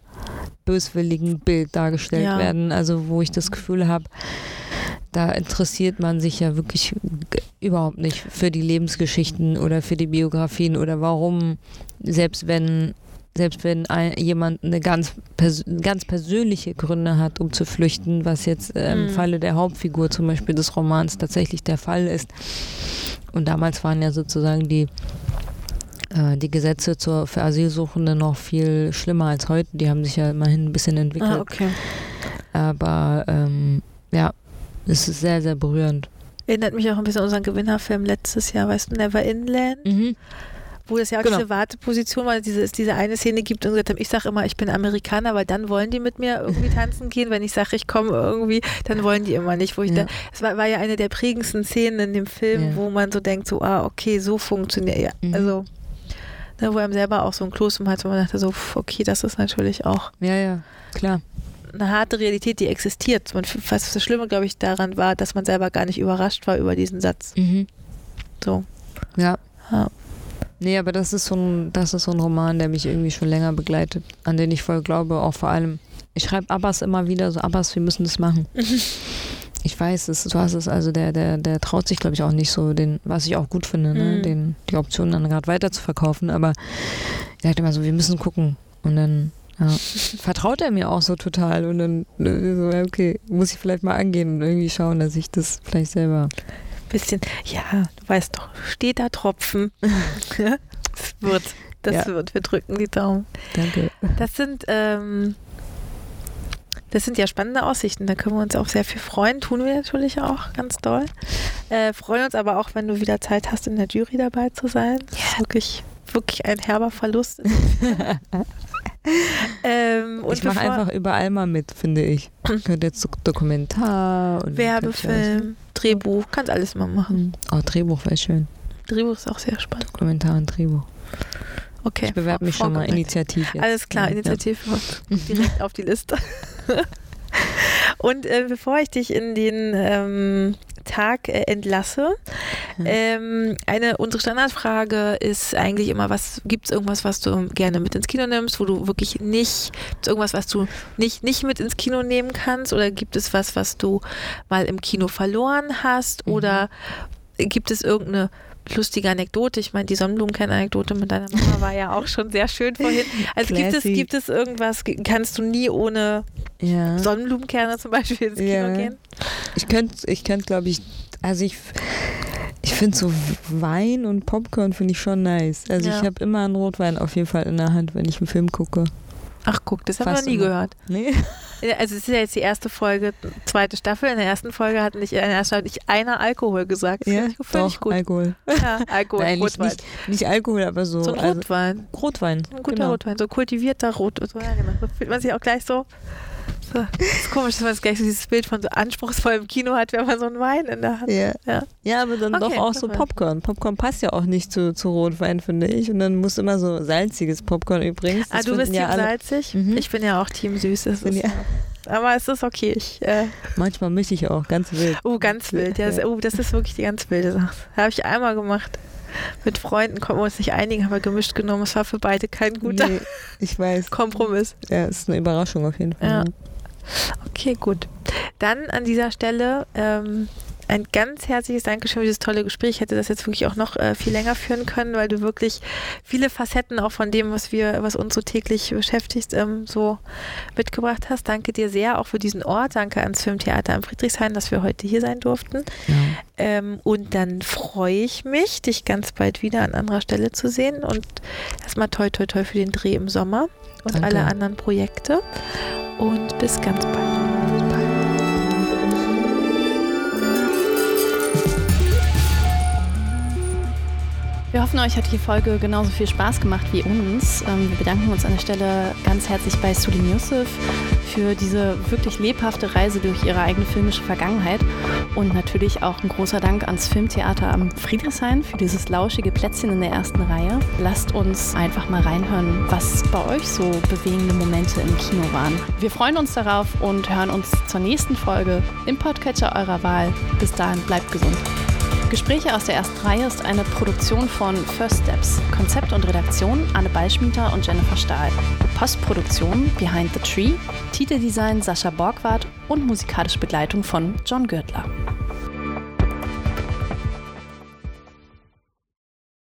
böswilligen Bild dargestellt Ja. werden. Also wo ich das Gefühl habe, da interessiert man sich ja wirklich überhaupt nicht für die Lebensgeschichten oder für die Biografien oder warum, selbst wenn selbst wenn ein, jemand eine ganz, pers ganz persönliche Gründe hat, um zu flüchten, was jetzt äh, im Mhm. Falle der Hauptfigur zum Beispiel des Romans tatsächlich der Fall ist. Und damals waren ja sozusagen die die Gesetze zur, für Asylsuchende noch viel schlimmer als heute. Die haben sich ja immerhin ein bisschen entwickelt. Ah, okay. Aber ähm, ja, es ist sehr, sehr berührend. Erinnert mich auch ein bisschen an unseren Gewinnerfilm letztes Jahr, weißt du, Never Inland, Mhm. wo es ja auch Genau. diese Warteposition war, diese, es diese eine Szene gibt und gesagt haben, ich sage immer, ich bin Amerikaner, weil dann wollen die mit mir irgendwie tanzen gehen. Wenn ich sage, ich komme irgendwie, dann wollen die immer nicht. Wo ich Ja. dann, es war, war ja eine der prägendsten Szenen in dem Film, Ja. wo man so denkt, so, ah, okay, so funktioniert, ja, Mhm. also ne, wo einem selber auch so ein Kloß im Hals, wo man dachte so, okay, das ist natürlich auch Ja, ja, klar. eine harte Realität, die existiert. Und was das Schlimme, glaube ich, daran war, dass man selber gar nicht überrascht war über diesen Satz. Mhm. So. Ja. Ja. Nee, aber das ist so ein, das ist so ein Roman, der mich irgendwie schon länger begleitet, an den ich voll glaube, auch vor allem. Ich schreibe Abbas immer wieder so, Abbas, wir müssen das machen. Ich weiß, es, du hast es, also der, der, der traut sich, glaube ich, auch nicht so, den, was ich auch gut finde, ne, Mhm. den, die Option dann gerade weiter zu verkaufen, aber er sagt immer so, wir müssen gucken. Und dann ja, vertraut er mir auch so total und dann äh, so, okay, muss ich vielleicht mal angehen und irgendwie schauen, dass ich das vielleicht selber. Bisschen, ja, du weißt doch, steht da Tropfen. das wird, das Ja. wird, wir drücken die Daumen. Danke. Das sind, ähm, das sind ja spannende Aussichten, da können wir uns auch sehr viel freuen, tun wir natürlich auch ganz doll. Äh, freuen uns aber auch, wenn du wieder Zeit hast, in der Jury dabei zu sein. Das ist wirklich, wirklich ein herber Verlust. ähm, ich mache einfach überall mal mit, finde ich. Könnte jetzt Dokumentar und Werbefilm, Drehbuch, kannst alles mal machen. Oh, Drehbuch wäre schön. Drehbuch ist auch sehr spannend. Dokumentar und Drehbuch. Okay. Ich bewerbe mich schon mal initiativ jetzt. Alles klar, Ja. Initiative direkt auf die Liste. Und äh, bevor ich dich in den ähm, Tag äh, entlasse. Ja. Ähm, eine unsere Standardfrage ist eigentlich immer, was gibt es irgendwas, was du gerne mit ins Kino nimmst, wo du wirklich nicht irgendwas, was du nicht nicht mit ins Kino nehmen kannst, oder gibt es was, was du mal im Kino verloren hast, Mhm. oder gibt es irgendeine lustige Anekdote. Ich meine, die Sonnenblumenkern-Anekdote mit deiner Mama war ja auch schon sehr schön vorhin. Also gibt es, gibt es irgendwas, kannst du nie ohne Ja. Sonnenblumenkerne zum Beispiel ins Kino Ja. gehen? Ich könnte, ich könnte, glaube ich, also ich, ich finde so Wein und Popcorn finde ich schon nice. Also Ja. ich habe immer einen Rotwein auf jeden Fall in der Hand, wenn ich einen Film gucke. Ach guck, das haben wir Fast noch nie immer. gehört. Nee? Also es ist ja jetzt die erste Folge, zweite Staffel. In der ersten Folge hat nicht, in der ersten hat nicht einer Alkohol gesagt. Das Ja, ich, doch, gut. Alkohol. Ja, Alkohol, Nein, nicht, Rotwein. nicht, nicht Alkohol, aber so. so ein also, Rotwein. Rotwein. Ein guter genau. Rotwein, so kultivierter Rotwein. Genau. So fühlt man sich auch gleich so. Das ist komisch, dass man jetzt gleich so dieses Bild von so anspruchsvollem Kino hat, wenn man so einen Wein in der Hand Ja. Ja. ja, aber dann Okay, doch auch so. Popcorn. Popcorn passt ja auch nicht zu, zu Rotwein, finde ich. Und dann muss immer so salziges Popcorn übrigens. Ah, Das du bist ja Team salzig? Mhm. Ich bin ja auch Team süß. Das Bin ist, ja- aber es ist okay. Ich, äh, Manchmal mische ich auch, ganz wild. oh, ganz wild. Ja, das, oh, das ist wirklich die ganz wilde Sache. Habe ich einmal gemacht. Mit Freunden konnten wir uns nicht einigen, haben wir gemischt genommen. Es war für beide kein guter Nee. Kompromiss. Ja, es ist eine Überraschung auf jeden Fall. Ja. Okay, gut. Dann an dieser Stelle ähm, ein ganz herzliches Dankeschön für dieses tolle Gespräch. Ich hätte das jetzt wirklich auch noch äh, viel länger führen können, weil du wirklich viele Facetten auch von dem, was wir, was uns so täglich beschäftigt, ähm, so mitgebracht hast. Danke dir sehr auch für diesen Ort. Danke ans Filmtheater am Friedrichshain, dass wir heute hier sein durften. Ja. Ähm, und dann freue ich mich, dich ganz bald wieder an anderer Stelle zu sehen. Und erstmal toi toi toi für den Dreh im Sommer und Danke. alle anderen Projekte. Und bis ganz bald. Wir hoffen, euch hat die Folge genauso viel Spaß gemacht wie uns. Ähm, wir bedanken uns an der Stelle ganz herzlich bei Sulin Yusuf für diese wirklich lebhafte Reise durch ihre eigene filmische Vergangenheit. Und natürlich auch ein großer Dank ans Filmtheater am Friedrichshain für dieses lauschige Plätzchen in der ersten Reihe. Lasst uns einfach mal reinhören, was bei euch so bewegende Momente im Kino waren. Wir freuen uns darauf und hören uns zur nächsten Folge im Podcatcher eurer Wahl. Bis dahin, bleibt gesund. Gespräche aus der ersten Reihe ist eine Produktion von First Steps. Konzept und Redaktion Anne Ballschmieter und Jennifer Stahl. Postproduktion Behind the Tree. Titeldesign Sascha Borgward und musikalische Begleitung von John Gürtler.